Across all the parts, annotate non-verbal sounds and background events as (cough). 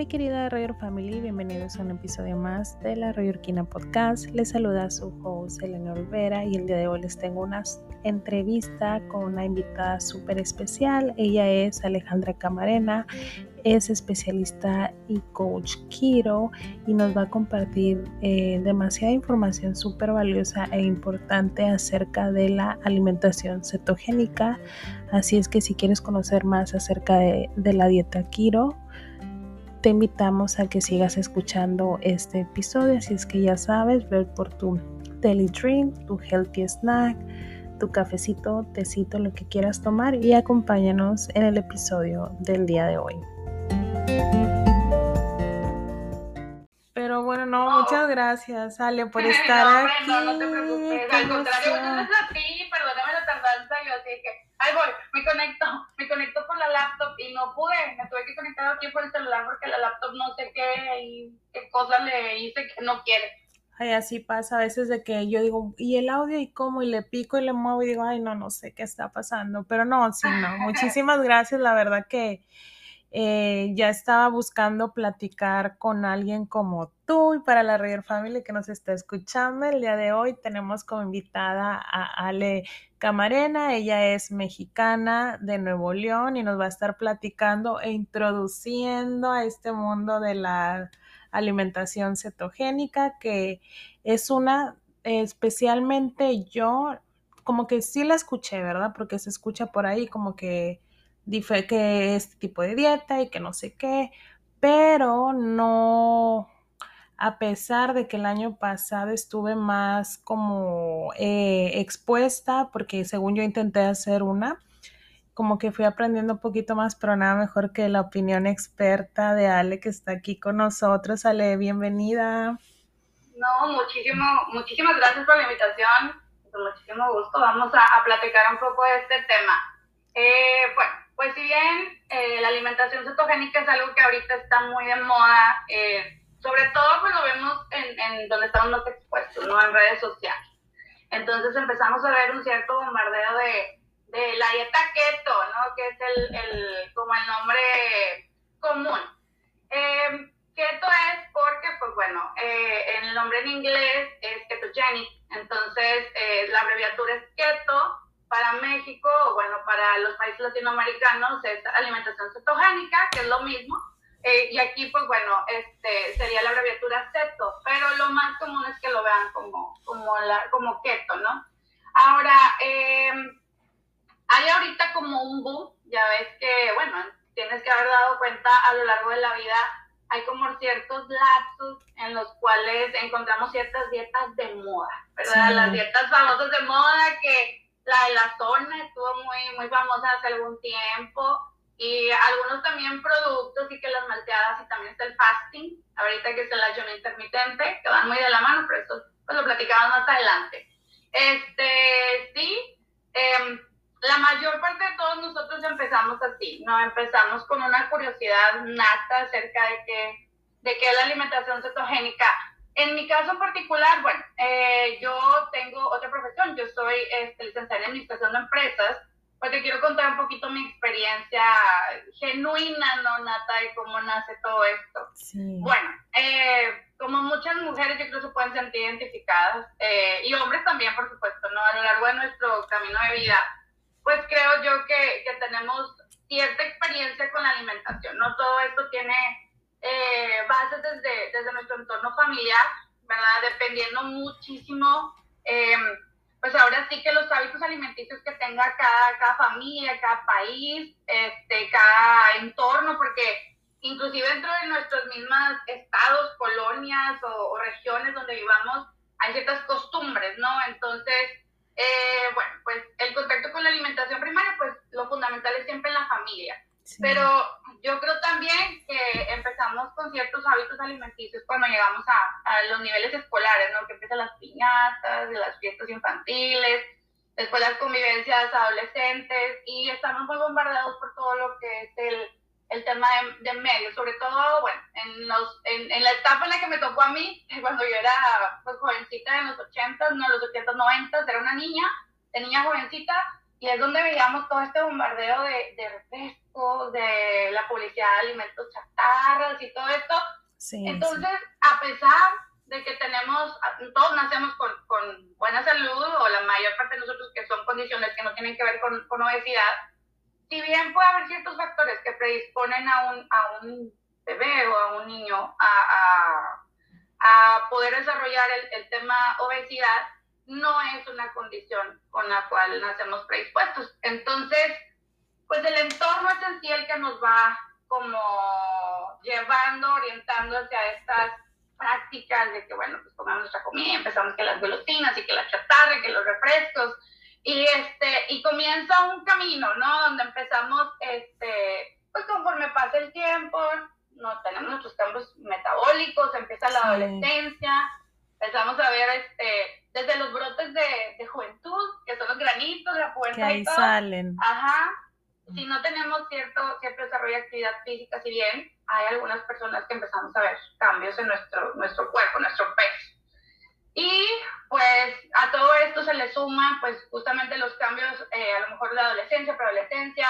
mi querida Roger Family, bienvenidos a un episodio más de la Royorquina Podcast. Les saluda su host Elena Olvera y el día de hoy les tengo una entrevista con una invitada súper especial. Ella es Alejandra Camarena, es especialista y coach Kiro y nos va a compartir eh, demasiada información súper valiosa e importante acerca de la alimentación cetogénica. Así es que si quieres conocer más acerca de, de la dieta Kiro, te invitamos a que sigas escuchando este episodio. Así es que ya sabes, ver por tu daily drink, tu healthy snack, tu cafecito, tecito, lo que quieras tomar y acompáñanos en el episodio del día de hoy. Pero bueno, no, muchas gracias, Ale, por (laughs) estar aquí. No, no te preocupes, al contrario, gracias a ti, perdóname la tardanza, yo así que ahí voy, me conecto, me conecto por la laptop y no pude, me tuve que conectar aquí por el celular porque la laptop no sé qué y qué cosa le hice que no quiere. Ay, así pasa a veces de que yo digo, ¿y el audio y cómo? Y le pico y le muevo y digo, ay, no, no sé qué está pasando. Pero no, sí, no. (laughs) Muchísimas gracias. La verdad que eh, ya estaba buscando platicar con alguien como tú y para la Roger Family que nos está escuchando. El día de hoy tenemos como invitada a Ale Camarena. Ella es mexicana de Nuevo León y nos va a estar platicando e introduciendo a este mundo de la alimentación cetogénica, que es una, especialmente yo, como que sí la escuché, ¿verdad? Porque se escucha por ahí como que, que este tipo de dieta y que no sé qué, pero no, a pesar de que el año pasado estuve más como eh, expuesta, porque según yo intenté hacer una, como que fui aprendiendo un poquito más, pero nada mejor que la opinión experta de Ale que está aquí con nosotros. Ale, bienvenida. No, muchísimo, muchísimas gracias por la invitación. Con muchísimo gusto. Vamos a, platicar un poco de este tema. Eh, bueno, pues si bien eh, la alimentación cetogénica es algo que ahorita está muy de moda, eh, sobre todo pues lo vemos en, donde estamos más expuestos, ¿no? En redes sociales. Entonces empezamos a ver un cierto bombardeo de, la dieta keto, ¿no? Que es el, como el nombre común. Eh, keto es porque, pues bueno, eh, el nombre en inglés es ketogenic, entonces la abreviatura es keto. Para México, o bueno, para los países latinoamericanos es alimentación cetogénica, que es lo mismo. y aquí, pues bueno, este, sería la abreviatura ceto, pero lo más común es que lo vean como, como, la, como keto, ¿no? Ahora, eh, hay ahorita como un boom, ya ves que, bueno, tienes que haber dado cuenta a lo largo de la vida, hay como ciertos lapsos en los cuales encontramos ciertas dietas de moda, ¿verdad? Las dietas famosas de moda que la de la zona estuvo muy, muy famosa hace algún tiempo y algunos también productos y que las malteadas y también está el fasting, ahorita que es el ayuno intermitente, que van muy de la mano, pero eso pues lo platicamos más adelante. Este, sí, eh, la mayor parte de todos nosotros empezamos así, ¿no? Empezamos con una curiosidad nata acerca de qué, de qué es la alimentación cetogénica. En mi caso particular, bueno, eh, yo tengo otra profesión, yo soy este, licenciada en Administración de Empresas, pues te quiero contar un poquito mi experiencia genuina, ¿no, Nata, de cómo nace todo esto. Bueno, eh, como muchas mujeres yo creo que se pueden sentir identificadas, eh, y hombres también, por supuesto, ¿no? A lo largo de nuestro camino de vida, pues creo yo que, que, tenemos cierta experiencia con la alimentación, ¿no? Todo esto tiene eh, bases desde, desde nuestro entorno familiar, ¿verdad? Dependiendo muchísimo, eh, pues ahora sí que los hábitos alimenticios que tenga cada, cada familia, cada país, este, cada entorno, porque inclusive dentro de nuestros mismos estados, colonias o, o regiones donde vivamos, hay ciertas costumbres, ¿no? Entonces, eh, bueno, pues el contacto con la alimentación primaria, pues lo fundamental es siempre en la familia. Pero yo creo también que empezamos con ciertos hábitos alimenticios cuando llegamos a, a, los niveles escolares, ¿no? Que empiezan las piñatas, las fiestas infantiles, después las convivencias adolescentes y estamos muy bombardeados por todo lo que es el el tema de, de medios, sobre todo, bueno, en, los, en, en, la etapa en la que me tocó a mí, cuando yo era pues, jovencita en los 80, no, los 80, 90, era una niña, de niña jovencita, y es donde veíamos todo este bombardeo de, de refrescos, de la publicidad de alimentos chatarras y todo esto. Entonces, a pesar de que tenemos, todos nacemos con, con, buena salud, o la mayor parte de nosotros que son condiciones que no tienen que ver con, con obesidad, si bien puede haber ciertos factores que predisponen a un, a un bebé o a un niño a, a, a poder desarrollar el, el tema obesidad, no es una condición con la cual nacemos predispuestos. Entonces, pues el entorno es en sí el que nos va como llevando, orientando hacia estas prácticas de que, bueno, pues comemos nuestra comida, empezamos que las golosinas y que la chatarra, que los refrescos, y este, y comienza un camino, ¿no? Donde empezamos, este, pues conforme pasa el tiempo, no tenemos nuestros cambios metabólicos, empieza la adolescencia, empezamos a ver, este, desde los brotes de, de juventud, que son los granitos, la puerta que ahí salen. Ajá. Si no tenemos cierto, cierto desarrollo de actividad física, si bien hay algunas personas que empezamos a ver cambios en nuestro, nuestro cuerpo, nuestro peso. Y pues a todo esto se le suma pues justamente los cambios, eh, a lo mejor de adolescencia, preadolescencia,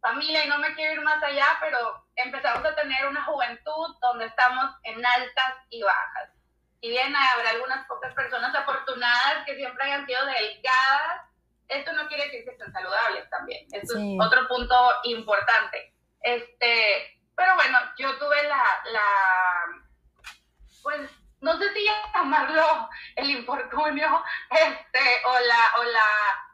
familia, y no me quiero ir más allá, pero empezamos a tener una juventud donde estamos en altas y bajas. Si bien habrá algunas pocas personas afortunadas que siempre hayan sido delgadas, esto no quiere decir que estén saludables también. Esto es otro punto importante. Este, pero bueno, yo tuve la, la pues no sé si llamarlo el infortunio, este, o la, o la,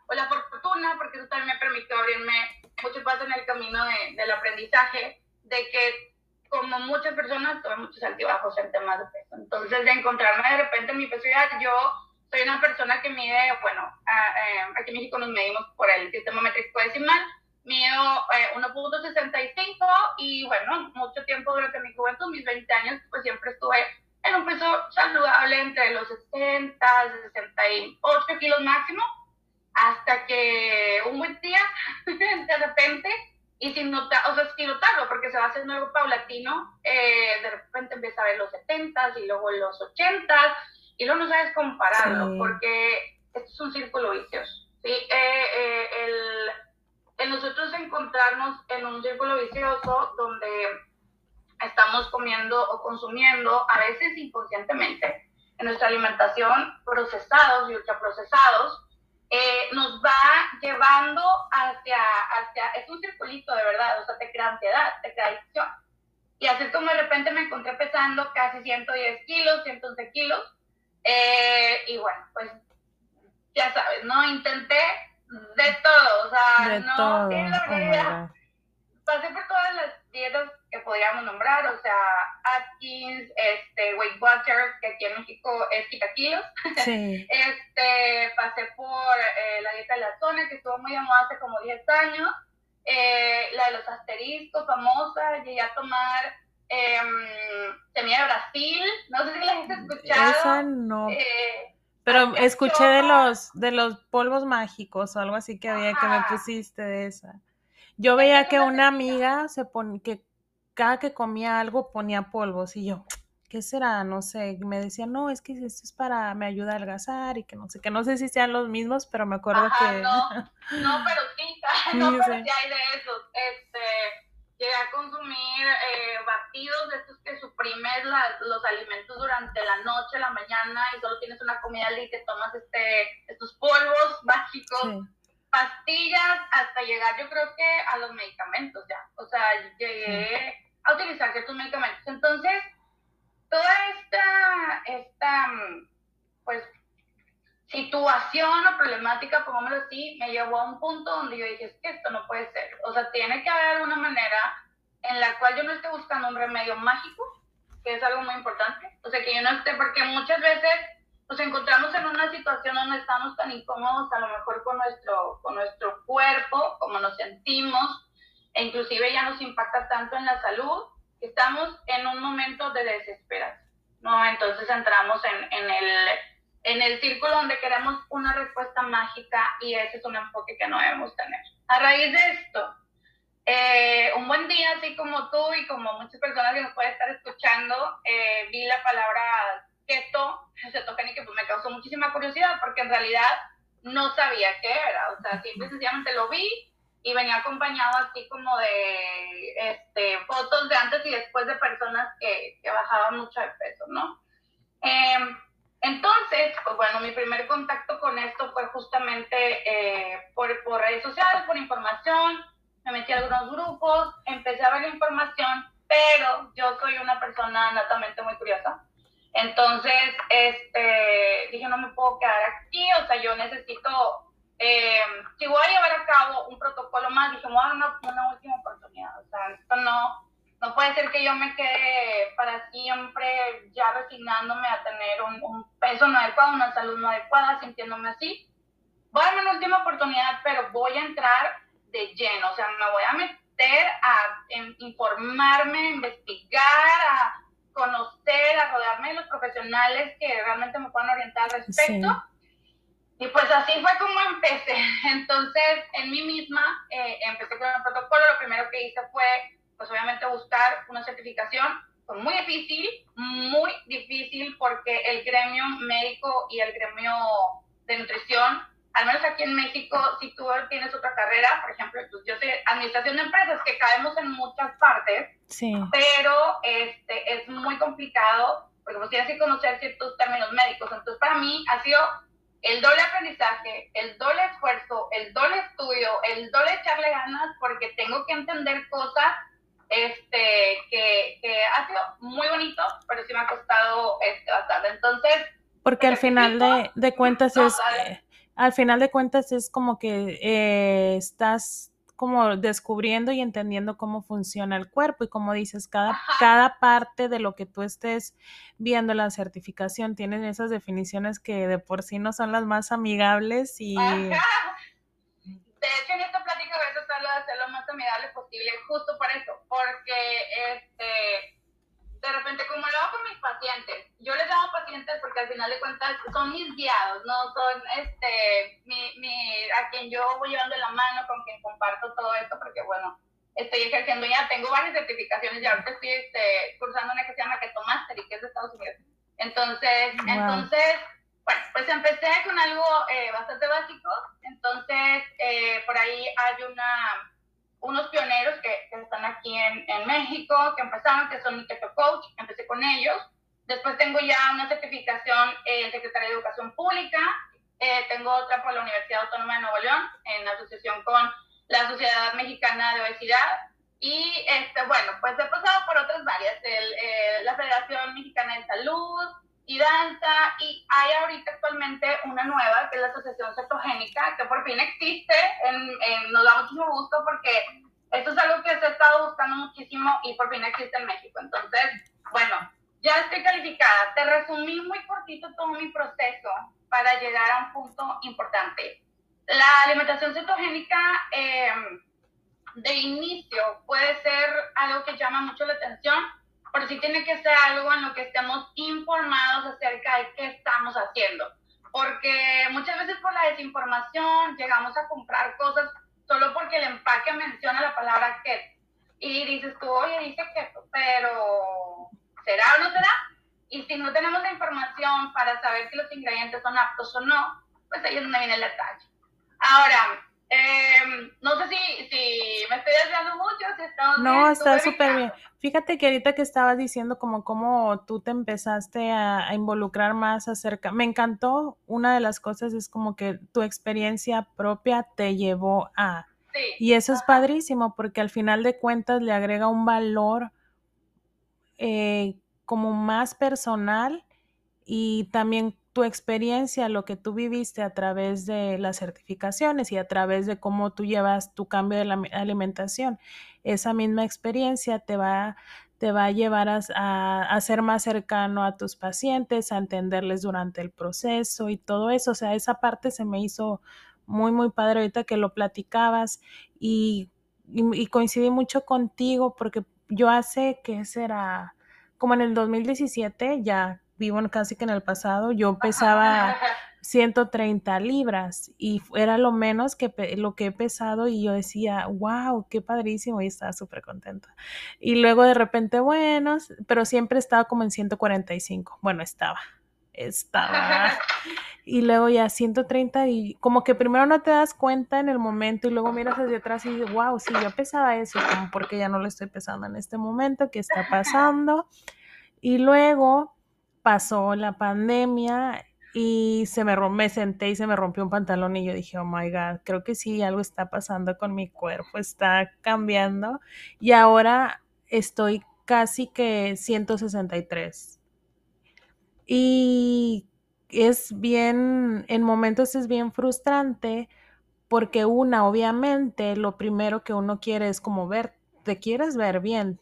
o la fortuna, porque eso también me permitió abrirme mucho paso en el camino de, del aprendizaje, de que como muchas personas tuve muchos altibajos en temas de peso. Entonces, de encontrarme de repente en mi peso, ya yo soy una persona que mide, bueno, eh, aquí en México nos medimos por el sistema métrico decimal, mido eh, 1.65 y bueno, mucho tiempo durante mi juventud, mis 20 años, pues siempre estuve en un peso saludable entre los 60, 68 kilos máximo, hasta que un buen día, (laughs) de repente, y sin notar, o sea, sin notarlo, porque se va haciendo algo paulatino, eh, de repente empieza a ver los 70 y luego los 80 y luego no sabes compararlo, porque esto es un círculo vicioso. ¿sí? Eh, eh, el, el nosotros encontrarnos en un círculo vicioso donde estamos comiendo o consumiendo, a veces inconscientemente, en nuestra alimentación, procesados y ultraprocesados, eh, nos va llevando hacia, hacia, es un circulito de verdad, o sea, te crea ansiedad, te crea adicción. Y así como de repente me encontré pesando casi 110 kilos, 111 kilos, eh, y bueno, pues ya sabes, ¿no? Intenté de todo, o sea, no, todo. Oh pasé por todas las dietas que podríamos nombrar, o sea, Atkins, este, Weight Watchers, que aquí en México es kilos. Sí. (laughs) este, pasé por eh, la dieta de la zona, que estuvo muy de moda hace como 10 años. Eh, la de los asteriscos, famosa, llegué a tomar eh, de Brasil, no sé si la gente ha escuchado. Esa no. Eh, pero escuché de los, de los polvos mágicos o algo así que había que me pusiste de esa. Yo veía que una amiga se pone, que cada que comía algo ponía polvos y yo, ¿qué será? No sé, me decía, no, es que esto es para, me ayuda a adelgazar y que no sé, que no sé si sean los mismos, pero me acuerdo que... No, no, pero sí, (laughs) (laughs) no, pero sí hay de esos. Este, llegué a consumir eh, batidos de estos que suprimes los alimentos durante la noche, la mañana y solo tienes una comida y te tomas este, estos polvos mágicos pastillas hasta llegar yo creo que a los medicamentos ya. O sea, llegué a utilizar ciertos medicamentos. Entonces, toda esta, esta pues, situación o problemática, pongámoslo así, me llevó a un punto donde yo dije, es que esto no puede ser. O sea, tiene que haber alguna manera en la cual yo no esté buscando un remedio mágico, que es algo muy importante. O sea, que yo no esté, porque muchas veces nos encontramos en una situación donde estamos tan incómodos a lo mejor con nuestro, con nuestro cuerpo, como nos sentimos, e inclusive ya nos impacta tanto en la salud, que estamos en un momento de desesperación, ¿no? Entonces entramos en, en, el, en el círculo donde queremos una respuesta mágica y ese es un enfoque que no debemos tener. A raíz de esto, eh, un buen día, así como tú y como muchas personas que nos pueden estar escuchando, eh, vi la palabra keto, cetogénica, pues me causó muchísima curiosidad porque en realidad no sabía qué era, o sea, simple sencillamente lo vi y venía acompañado así como de este, fotos de antes y después de personas que, que bajaban mucho de peso, ¿no? Em, entonces, pues bueno, mi primer contacto con esto fue justamente eh, por, por, redes sociales, por información, me metí a algunos grupos, empecé a ver la información, pero yo soy una persona natamente muy curiosa. Entonces, este, dije, no me puedo quedar aquí, o sea, yo necesito, eh, si voy a llevar a cabo un protocolo más, dije, voy una última oportunidad, o sea, esto no, no puede ser que yo me quede para siempre ya resignándome a tener un, peso no adecuado, una salud no adecuada, sintiéndome así. Voy a darme una última oportunidad, pero voy a entrar de lleno, o sea, me voy a meter a informarme, a investigar, a conocer, a rodearme de los profesionales que realmente me puedan orientar al respecto. Y pues así fue como empecé. (laughs) Entonces, en mí misma, eh, empecé con el protocolo. Lo primero que hice fue pues obviamente buscar una certificación fue muy difícil, muy difícil porque el gremio médico y el gremio de nutrición, al menos aquí en México, si tú tienes otra carrera, por ejemplo, pues yo sé administración de empresas, que caemos en muchas partes, sí. pero este, es muy complicado porque pues tienes que conocer ciertos términos médicos. Entonces, para mí ha sido el doble aprendizaje, el doble esfuerzo, el doble estudio, el doble echarle ganas porque tengo que entender cosas este, que, que, ha sido muy bonito, pero sí me ha costado este, bastante. Entonces... Porque al final de, de cuentas es... al final de cuentas es como que eh, estás como descubriendo y entendiendo cómo funciona el cuerpo. Y como dices, cada, cada parte de lo que tú estés viendo la certificación tienen esas definiciones que de por sí no son las más amigables y... De hecho, en esta plática voy a tratar de hacer lo más amigable posible, justo por eso, porque este, de repente, como lo hago con mis pacientes, yo les llamo pacientes porque al final de cuentas son mis guiados, no son este, mi, mi, a quien yo voy llevando la mano, con quien comparto todo esto, porque bueno, estoy ejerciendo ya, tengo varias certificaciones y ahorita estoy este, cursando una que se llama Keto Master y que es de Estados Unidos. Entonces, entonces bueno, pues empecé con algo eh, bastante básico, entonces eh, por ahí hay una, unos pioneros que, están aquí en, en, México, que empezaron, que son Keto Coach, empecé con ellos, después tengo ya una certificación en Secretaría de Educación Pública, eh, tengo otra por la Universidad Autónoma de Nuevo León, en asociación con la Sociedad Mexicana de Obesidad, y este, bueno, pues he pasado por otras varias, el, la Federación Mexicana de Salud, y danza, y hay ahorita actualmente una nueva, que es la Asociación Cetogénica, que por fin existe, en, nos da mucho gusto porque esto es algo que se ha estado buscando muchísimo y por fin existe en México. Entonces, bueno, ya estoy calificada. Te resumí muy cortito todo mi proceso para llegar a un punto importante. La alimentación cetogénica eh, de inicio puede ser algo que llama mucho la atención, pero sí tiene que ser algo en lo que estemos informados acerca de qué estamos haciendo. Porque muchas veces por la desinformación llegamos a comprar cosas solo porque el empaque menciona la palabra keto. Y dices tú, oye, dice keto, pero ¿será o no será? Y si no tenemos la información para saber si los ingredientes son aptos o no, pues ahí es donde viene el detalle. Ahora, eh, no sé si, si me estoy desviando mucho, si estamos No, está súper bien. Fíjate que ahorita que estabas diciendo como cómo tú te empezaste a, involucrar más acerca, me encantó, una de las cosas es como que tu experiencia propia te llevó a... Sí, y eso es padrísimo porque al final de cuentas le agrega un valor eh, como más personal y también tu experiencia, lo que tú viviste a través de las certificaciones y a través de cómo tú llevas tu cambio de la alimentación, esa misma experiencia te va, te va a llevar a, ser más cercano a tus pacientes, a entenderles durante el proceso y todo eso. O sea, esa parte se me hizo muy, muy padre ahorita que lo platicabas y, y coincidí mucho contigo porque yo hace que será como en el 2017 ya vivo casi que en el pasado, yo pesaba 130 libras y era lo menos que lo que he pesado y yo decía, wow, qué padrísimo y estaba súper contenta. Y luego de repente, bueno, pero siempre estaba como en 145. Bueno, estaba, estaba. (laughs) y luego ya 130 y como que primero no te das cuenta en el momento y luego miras hacia atrás y dices, wow, sí, yo pesaba eso, como porque ya no lo estoy pesando en este momento, ¿qué está pasando? Y luego pasó la pandemia y se me, me senté y se me rompió un pantalón y yo dije, oh my God, creo que sí, algo está pasando con mi cuerpo, está cambiando y ahora estoy casi que 163. Y es bien, en momentos es bien frustrante porque una, obviamente, lo primero que uno quiere es como ver, te quieres ver bien,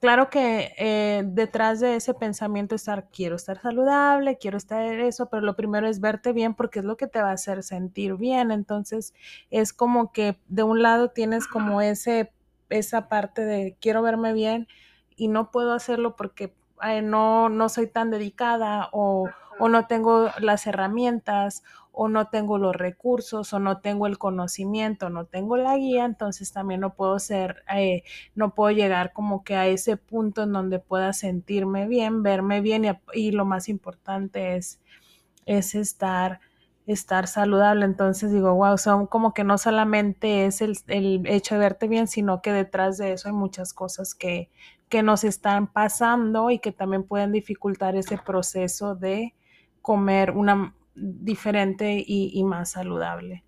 Claro que eh, detrás de ese pensamiento estar, quiero estar saludable, quiero estar eso, pero lo primero es verte bien porque es lo que te va a hacer sentir bien. Entonces es como que de un lado tienes como ese, esa parte de quiero verme bien y no puedo hacerlo porque no, no soy tan dedicada o, o no tengo las herramientas o no tengo los recursos o no tengo el conocimiento, no tengo la guía, entonces también no puedo ser, eh, no puedo llegar como que a ese punto en donde pueda sentirme bien, verme bien y, lo más importante es, es estar estar saludable. Entonces digo, wow, son como que no solamente es el, el, hecho de verte bien, sino que detrás de eso hay muchas cosas que, que nos están pasando y que también pueden dificultar ese proceso de comer una, diferente y, más saludable.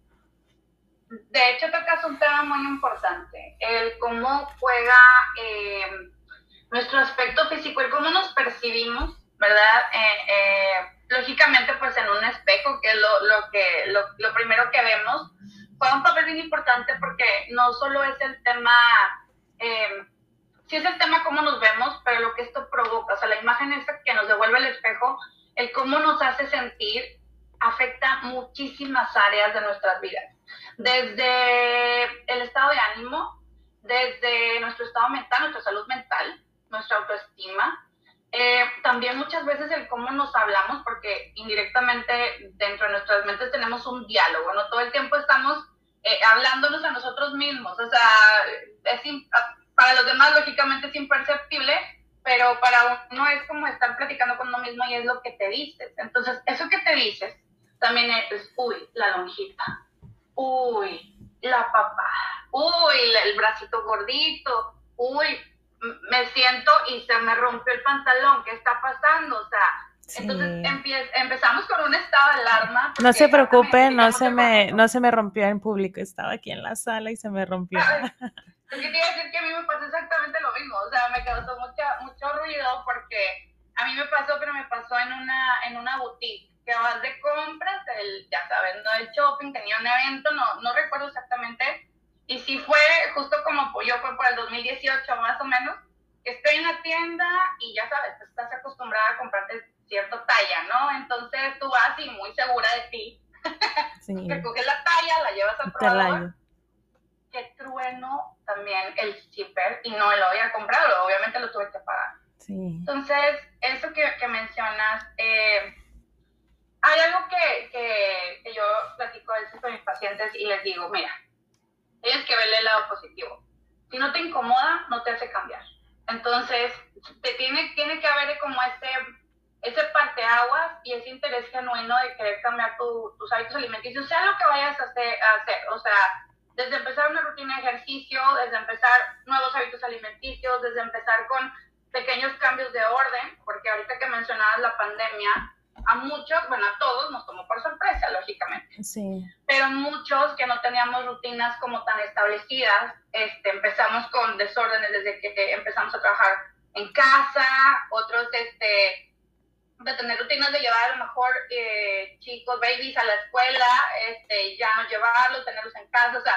De hecho, tocas un tema muy importante, el cómo juega eh, nuestro aspecto físico, el cómo nos percibimos, ¿verdad? Eh, eh, lógicamente, pues en un espejo, que es lo, que, lo, primero que vemos, juega un papel bien importante porque no solo es el tema, sí es el tema cómo nos vemos, pero lo que esto provoca, o sea, la imagen esa que nos devuelve el espejo, el cómo nos hace sentir afecta muchísimas áreas de nuestras vidas, desde el estado de ánimo, desde nuestro estado mental, nuestra salud mental, nuestra autoestima, eh, también muchas veces el cómo nos hablamos, porque indirectamente dentro de nuestras mentes tenemos un diálogo, ¿no? Todo el tiempo estamos eh, hablándonos a nosotros mismos, o sea, es para los demás lógicamente es imperceptible, pero para uno es como estar platicando con uno mismo y es lo que te dices. Entonces, eso que te dices también es, uy, la lonjita, uy, la papá, uy, el bracito gordito, uy, me siento y se me rompió el pantalón, ¿qué está pasando? O sea, entonces empezamos con un estado de alarma. No se preocupe, no se, me, no se me rompió en público, estaba aquí en la sala y se me rompió. Es que te iba a decir que a mí me pasó exactamente lo mismo, o sea, me causó mucha, mucho ruido porque a mí me pasó, pero me pasó en una, en una boutique que vas de compras, el, ya sabes, no el shopping, tenía un evento, no, no recuerdo exactamente, y si fue justo como yo fue por el 2018 más o menos, estoy en la tienda y ya sabes, estás acostumbrada a comprarte cierta talla, ¿no? Entonces tú vas y muy segura de ti, (laughs) sí. que coges la talla, la llevas al probador. Trueno también el zipper y no lo había comprado, obviamente lo tuve que pagar. Sí. Entonces, eso que, que mencionas, eh, hay algo que, que, yo platico a veces con mis pacientes y les digo, mira, tienes que verle el lado positivo. Si no te incomoda, no te hace cambiar. Entonces, te tiene, tiene que haber como ese, ese parteaguas y ese interés genuino de querer cambiar tus hábitos alimenticios, sea lo que vayas a hacer, a hacer. O sea, desde empezar una rutina de ejercicio, desde empezar nuevos hábitos alimenticios, desde empezar con pequeños cambios de orden, porque ahorita que mencionabas la pandemia, a muchos, bueno, a todos nos tomó por sorpresa, lógicamente. Sí. Pero muchos que no teníamos rutinas como tan establecidas, este, empezamos con desórdenes desde que empezamos a trabajar en casa, otros este, de tener rutinas de llevar a lo mejor eh, chicos, babies a la escuela, este, ya no llevarlos, tenerlos en casa, o sea,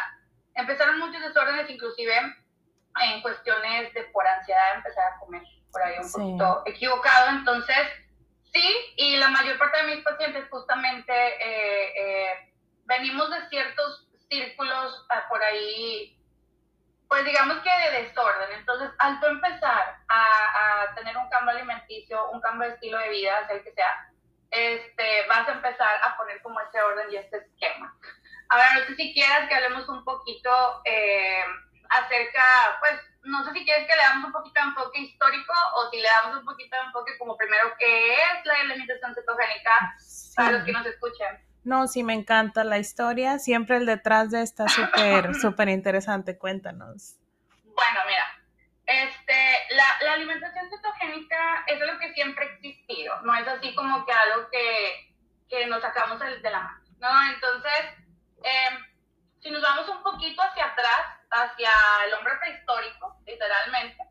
empezaron muchos desórdenes, inclusive en cuestiones de por ansiedad empezar a comer por ahí un poquito equivocado, entonces Sí, y la mayor parte de mis pacientes justamente eh, eh, venimos de ciertos círculos ah, por ahí, pues digamos que de desorden. Entonces, al tú empezar a, a, tener un cambio alimenticio, un cambio de estilo de vida, sea el que sea, este, vas a empezar a poner como ese orden y este esquema. A ver, no sé si quieras que hablemos un poquito eh, acerca, pues, no sé si quieres que le damos un poquito de enfoque histórico o si le damos un poquito de enfoque como primero qué es la alimentación cetogénica para los que nos escuchen. No, sí, me encanta la historia. Siempre el detrás de está súper, (laughs) súper interesante. Cuéntanos. Bueno, mira, este, la, la, alimentación cetogénica es algo que siempre ha existido. No es así como que algo que, que nos sacamos de la mano, ¿no? Entonces, eh, si nos vamos un poquito hacia atrás, hacia el hombre prehistórico, literalmente,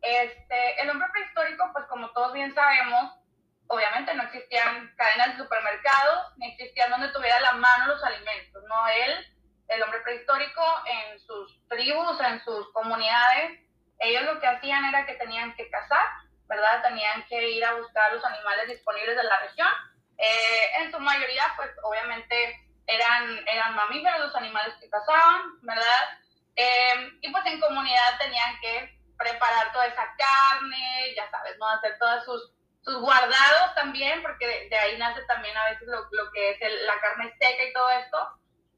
este, el hombre prehistórico, pues como todos bien sabemos, obviamente no existían cadenas de supermercados, ni existían donde tuviera la mano los alimentos, ¿no? Él, el hombre prehistórico, en sus tribus, en sus comunidades, ellos lo que hacían era que tenían que cazar, ¿verdad? Tenían que ir a buscar los animales disponibles de la región. Eh, en su mayoría, pues obviamente eran, eran mamíferos los animales que cazaban, ¿verdad? Eh, y pues en comunidad tenían que preparar toda esa carne, ya sabes, ¿no? Hacer todos sus, sus guardados también, porque de, ahí nace también a veces lo, lo que es la carne seca y todo esto.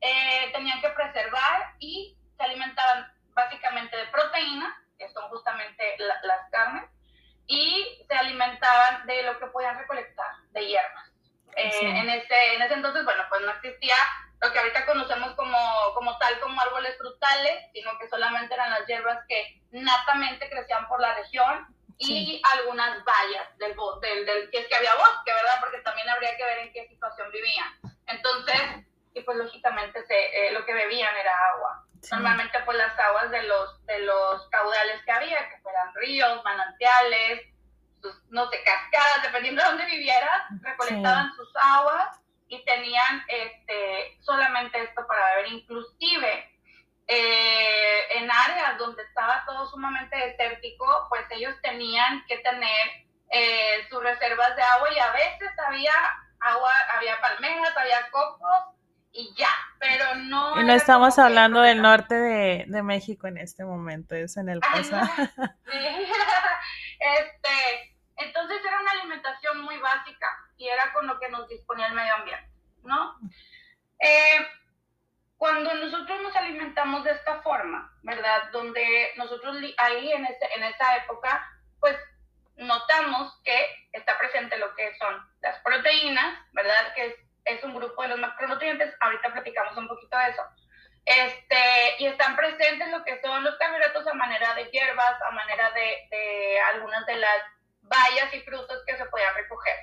Eh, tenían que preservar y se alimentaban básicamente de proteínas, que son justamente las carnes, y se alimentaban de lo que podían recolectar, de hierbas. Eh, en, ese, en ese entonces, bueno, pues no existía lo que ahorita conocemos como, como tal, como árboles frutales, sino que solamente eran las hierbas que natamente crecían por la región y algunas vallas del, del, del, que es que había bosque, ¿verdad? Porque también habría que ver en qué situación vivían. Entonces, y pues lógicamente se, eh, lo que bebían era agua. Normalmente pues las aguas de los, de los caudales que había, que fueran ríos, manantiales, no sé, cascadas, dependiendo de dónde vivieras, recolectaban sus aguas y tenían este, solamente esto para beber. Inclusive eh, en áreas donde estaba todo sumamente desértico, pues ellos tenían que tener eh, sus reservas de agua y a veces había agua, había palmeras, había cocos y ya, pero no... Y no estamos hablando del norte de, de, México en este momento, es en el pasado. (laughs) (laughs) este, entonces era una alimentación muy básica y era con lo que nos disponía el medio ambiente, ¿no? Eh, cuando nosotros nos alimentamos de esta forma, ¿verdad? Donde nosotros ahí en, ese, en esa época, pues notamos que está presente lo que son las proteínas, ¿verdad? Que es, es un grupo de los macronutrientes, ahorita platicamos un poquito de eso. Este, y están presentes lo que son los carbohidratos a manera de hierbas, a manera de, de algunas de las bayas y frutos que se podían recoger.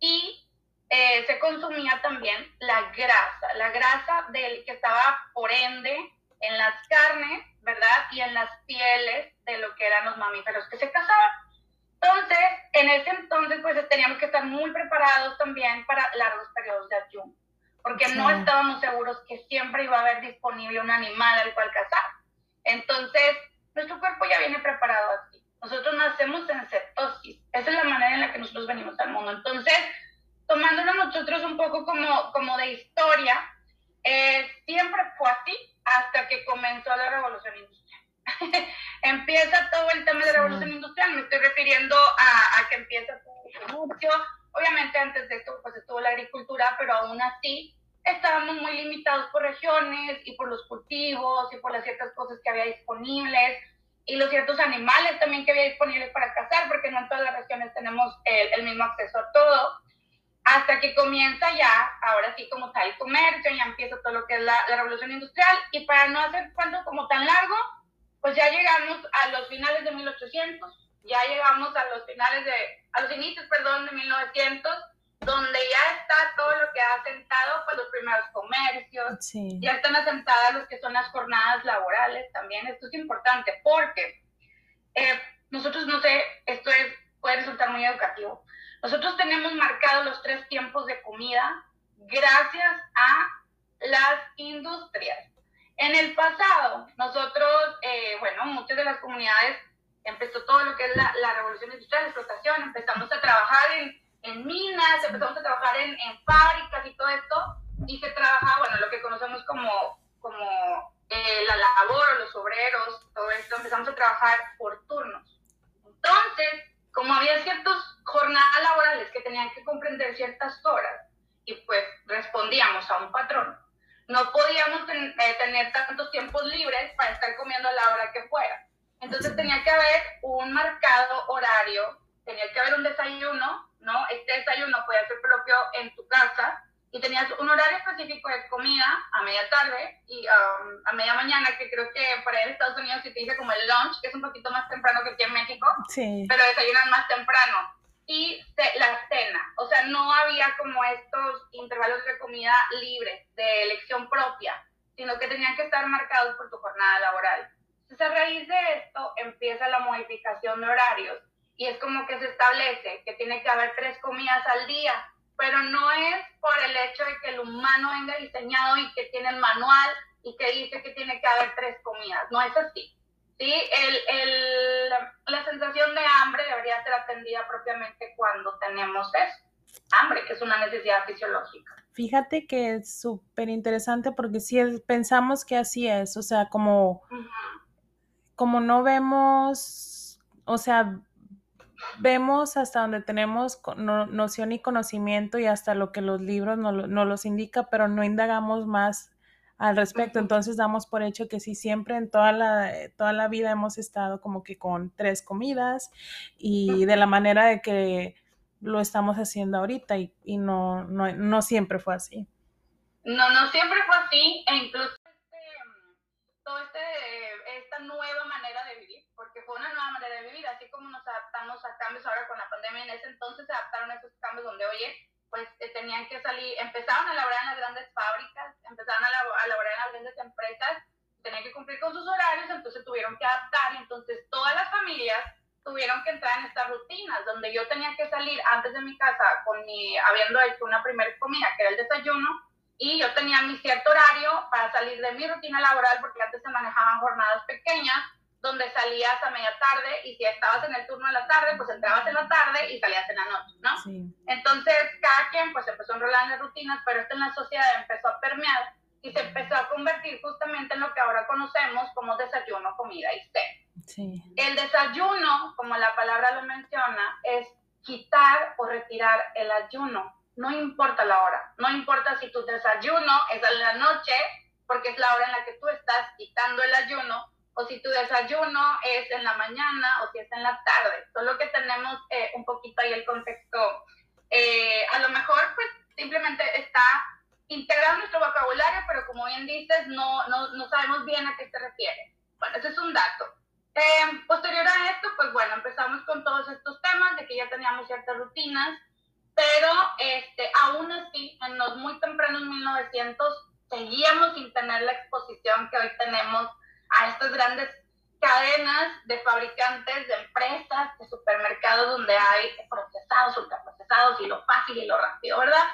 Y eh, se consumía también la grasa, la grasa del que estaba por ende en las carnes, ¿verdad? Y en las pieles de lo que eran los mamíferos que se cazaban. Entonces, en ese entonces, pues teníamos que estar muy preparados también para largos periodos de ayuno, porque no estábamos seguros que siempre iba a haber disponible un animal al cual cazar. Entonces, nuestro cuerpo ya viene preparado así. Nosotros nacemos en cetosis. Esa es la manera en la que nosotros venimos al mundo. Entonces, tomándolo nosotros un poco como, como de historia, eh, siempre fue así hasta que comenzó la revolución industrial. (laughs) empieza todo el tema de la revolución industrial, me estoy refiriendo a, a que empieza el comercio. Obviamente antes de esto pues estuvo la agricultura, pero aún así estábamos muy limitados por regiones y por los cultivos y por las ciertas cosas que había disponibles y los ciertos animales también que había disponibles para cazar, porque no en todas las regiones tenemos el, el, mismo acceso a todo. Hasta que comienza ya, ahora sí como tal, el comercio, ya empieza todo lo que es la, la revolución industrial. Y para no hacer cuento como tan largo, pues ya llegamos a los finales de 1800, ya llegamos a los finales de, a los inicios, perdón, de 1900 donde ya está todo lo que ha asentado pues los primeros comercios, ya están asentadas los que son las jornadas laborales también. Esto es importante porque eh, nosotros, no sé, esto es, puede resultar muy educativo. Nosotros tenemos marcados los tres tiempos de comida gracias a las industrias. En el pasado, nosotros, eh, bueno, muchas de las comunidades empezó todo lo que es la, la revolución industrial, la explotación, empezamos a trabajar en en minas, empezamos a trabajar en, en, fábricas y todo esto, y se trabaja, bueno, lo que conocemos como, como eh, la labor, los obreros, todo esto, empezamos a trabajar por turnos. Entonces, como había ciertas jornadas laborales que tenían que comprender ciertas horas, y pues respondíamos a un patrón, no podíamos ten, eh, tener tantos tiempos libres para estar comiendo a la hora que fuera. Entonces tenía que haber un marcado horario, tenía que haber un desayuno, ¿no? Este desayuno puede ser propio en tu casa y tenías un horario específico de comida a media tarde y um, a media mañana, que creo que por ahí en Estados Unidos se dice como el lunch, que es un poquito más temprano que aquí en México, sí. pero desayunan más temprano. Y la cena, o sea, no había como estos intervalos de comida libres, de elección propia, sino que tenían que estar marcados por tu jornada laboral. Entonces, a raíz de esto empieza la modificación de horarios y es como que se establece que tiene que haber tres comidas al día pero no es por el hecho de que el humano venga diseñado y que tiene el manual y que dice que tiene que haber tres comidas, no es así. ¿sí? El, el, la sensación de hambre debería ser atendida propiamente cuando tenemos eso, hambre, que es una necesidad fisiológica. Fíjate que es súper interesante porque si pensamos que así es, o sea, como, como no vemos, o sea, vemos hasta donde tenemos noción y conocimiento y hasta lo que los libros nos no los indica, pero no indagamos más al respecto. Entonces damos por hecho que sí, siempre en toda la, toda la vida hemos estado como que con tres comidas y de la manera de que lo estamos haciendo ahorita y, y no, no, no, siempre fue así. No, no siempre fue así e incluso este, todo este, esta nueva manera de vivir porque fue una nueva manera como nos adaptamos a cambios ahora con la pandemia, en ese entonces se adaptaron a esos cambios donde, oye, pues eh, tenían que salir, empezaron a laborar en las grandes fábricas, empezaron a, a laborar en las grandes empresas, tenían que cumplir con sus horarios, entonces tuvieron que adaptar, entonces todas las familias tuvieron que entrar en estas rutinas, donde yo tenía que salir antes de mi casa con mi, habiendo hecho una primera comida, que era el desayuno, y yo tenía mi cierto horario para salir de mi rutina laboral, porque antes se manejaban jornadas pequeñas, donde salías a media tarde y si estabas en el turno de la tarde, pues entrabas en la tarde y salías en la noche, ¿no? Sí. Entonces, cada quien pues empezó a enrolar en las rutinas, pero esto en la sociedad empezó a permear y se empezó a convertir justamente en lo que ahora conocemos como desayuno, comida y cena. Sí. El desayuno, como la palabra lo menciona, es quitar o retirar el ayuno. No importa la hora, no importa si tu desayuno es en la noche, porque es la hora en la que tú estás quitando el ayuno, o si tu desayuno es en la mañana o si es en la tarde. Solo que tenemos eh, un poquito ahí el contexto. Eh, a lo mejor pues simplemente está integrado nuestro vocabulario, pero como bien dices, no, no, no sabemos bien a qué se refiere. Bueno, ese es un dato. Eh, posterior a esto, pues bueno, empezamos con todos estos temas de que ya teníamos ciertas rutinas, pero este, aún así, en los muy tempranos 1900, seguíamos sin tener la exposición que hoy tenemos a estas grandes cadenas de fabricantes, de empresas, de supermercados donde hay procesados, ultraprocesados y lo fácil y lo rápido, ¿verdad?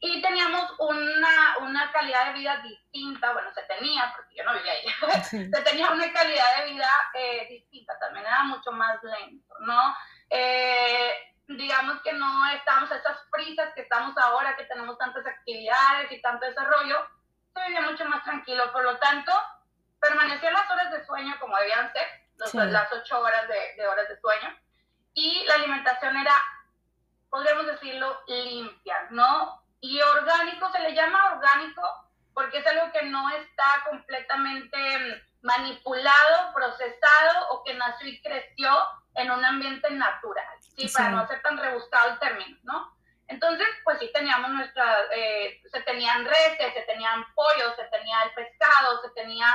Y teníamos una, una calidad de vida distinta, bueno, se tenía, porque yo no vivía ahí, (laughs) se tenía una calidad de vida eh, distinta, también era mucho más lento, ¿no? Eh, digamos que no estábamos a esas prisas que estamos ahora, que tenemos tantas actividades y tanto desarrollo, se vivía mucho más tranquilo, por lo tanto, permanecía las horas de sueño como debían ser, las ocho horas de, horas de sueño, y la alimentación era, podríamos decirlo, limpia, ¿no? Y orgánico, se le llama orgánico porque es algo que no está completamente manipulado, procesado o que nació y creció en un ambiente natural, ¿sí? Para no ser tan rebuscado el término, ¿no? Entonces, pues sí teníamos nuestra, eh, se tenían reses, se tenían pollos, se tenía el pescado, se tenía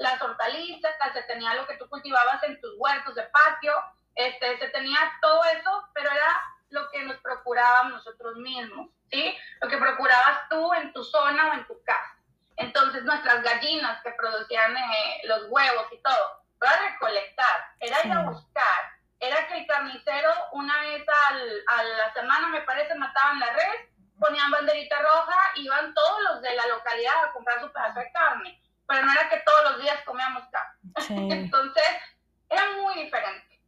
las hortalizas, se tenía lo que tú cultivabas en tus huertos de patio, este, se tenía todo eso, pero era lo que nos procurábamos nosotros mismos, ¿sí? Lo que procurabas tú en tu zona o en tu casa. Entonces nuestras gallinas que producían eh, los huevos y todo, era recolectar, era ir a buscar, era que el carnicero una vez a la semana, me parece, mataban la red, ponían banderita roja, iban todos los de la localidad a comprar su pedazo de carne pero no era que todos los días comíamos carne. (laughs) Entonces, era muy diferente.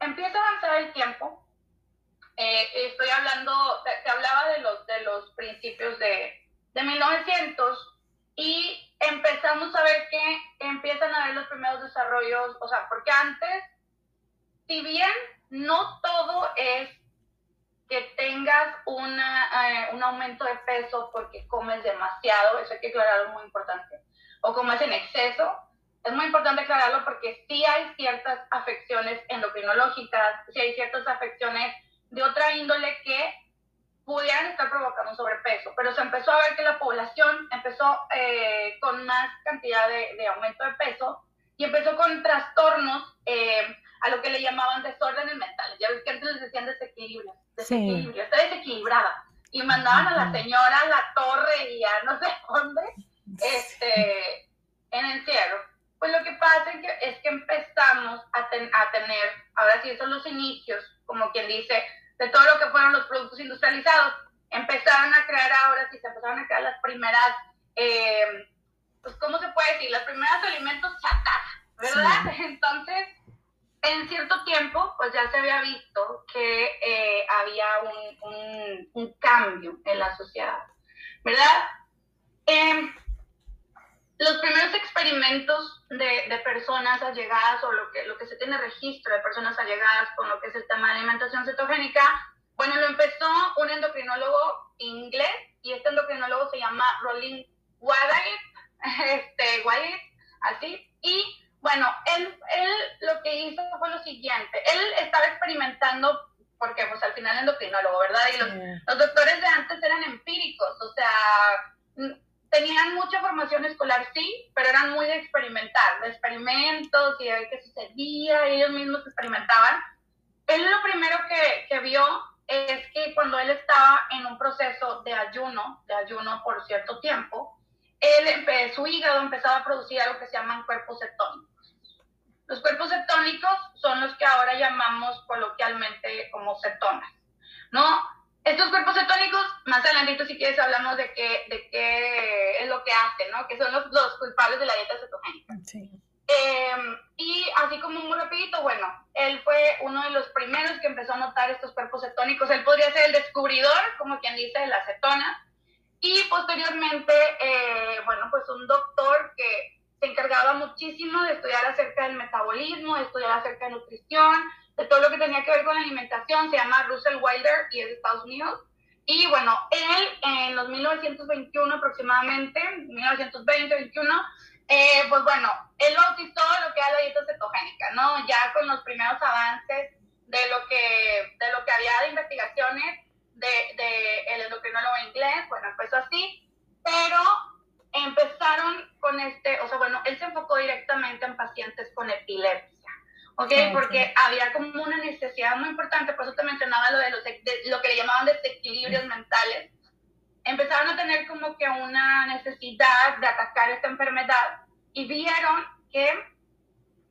Empieza a avanzar el tiempo. Eh, estoy hablando, te, hablaba de los, de los principios de, de 1900 y empezamos a ver que empiezan a ver los primeros desarrollos, o sea, porque antes, si bien no todo es que tengas una, eh, un aumento de peso porque comes demasiado, eso hay que aclararlo muy importante o comes en exceso, es muy importante aclararlo porque sí hay ciertas afecciones endocrinológicas, sí hay ciertas afecciones de otra índole que pudieran estar provocando sobrepeso, pero se empezó a ver que la población empezó eh, con más cantidad de, aumento de peso y empezó con trastornos eh, a lo que le llamaban desórdenes mentales. Ya ves que antes les decían desequilibrio, desequilibrio, está desequilibrada. Y mandaban a la señora a la torre y a no sé (laughs) dónde, este, en encierro. Pues lo que pasa es que, es que empezamos a, a tener, ahora sí, son los inicios, como quien dice, de todo lo que fueron los productos industrializados. Empezaron a crear ahora sí, se empezaron a crear las primeras, eh, pues, ¿cómo se puede decir? Las primeras alimentos chatarra, ¿verdad? (laughs) Entonces, en cierto tiempo, pues ya se había visto que eh, había un, un, cambio en la sociedad, ¿verdad? Eh, los primeros experimentos de, de, personas allegadas o lo que, lo que se tiene registro de personas allegadas con lo que es el tema de alimentación cetogénica, bueno, lo empezó un endocrinólogo inglés y este endocrinólogo se llama Rolling Wyatt, (laughs) este, Wyatt, así, y bueno, él, él lo que hizo fue lo siguiente, él estaba experimentando porque pues al final endocrinólogo, ¿verdad? Y los, los doctores de antes eran empíricos, o sea, tenían mucha formación escolar, sí, pero eran muy de experimentar, de experimentos y de ver qué sucedía, ellos mismos experimentaban. Él lo primero que, que vio es que cuando él estaba en un proceso de ayuno, de ayuno por cierto tiempo, él, su hígado empezaba a producir algo que se llaman cuerpos cetónicos. Los cuerpos cetónicos son los que ahora llamamos coloquialmente como cetonas, ¿no? Estos cuerpos cetónicos, más adelantito si quieres hablamos de qué, de qué es lo que hacen, ¿no? Que son los, los culpables de la dieta cetogénica. Sí. Em, y así como muy rapidito, bueno, él fue uno de los primeros que empezó a notar estos cuerpos cetónicos. Él podría ser el descubridor, como quien dice, de la cetona. Y posteriormente, eh, bueno, pues un doctor que se encargaba muchísimo de estudiar acerca del metabolismo, de estudiar acerca de nutrición, de todo lo que tenía que ver con la alimentación, se llama Russell Wilder y es de Estados Unidos. Y bueno, él en los 1921 aproximadamente, 1920-21, eh, pues bueno, él bautizó lo que era la dieta cetogénica, ¿no? Ya con los primeros avances de lo que, de lo que había de investigaciones del de, el endocrinólogo inglés, bueno, empezó así, pero empezaron con este, o sea, bueno, él se enfocó directamente en pacientes con epilepsia. ¿Ok? Porque había como una necesidad muy importante, por eso te mencionaba lo de, los, lo que le llamaban desequilibrios mentales. Empezaron a tener como que una necesidad de atacar esta enfermedad y vieron que,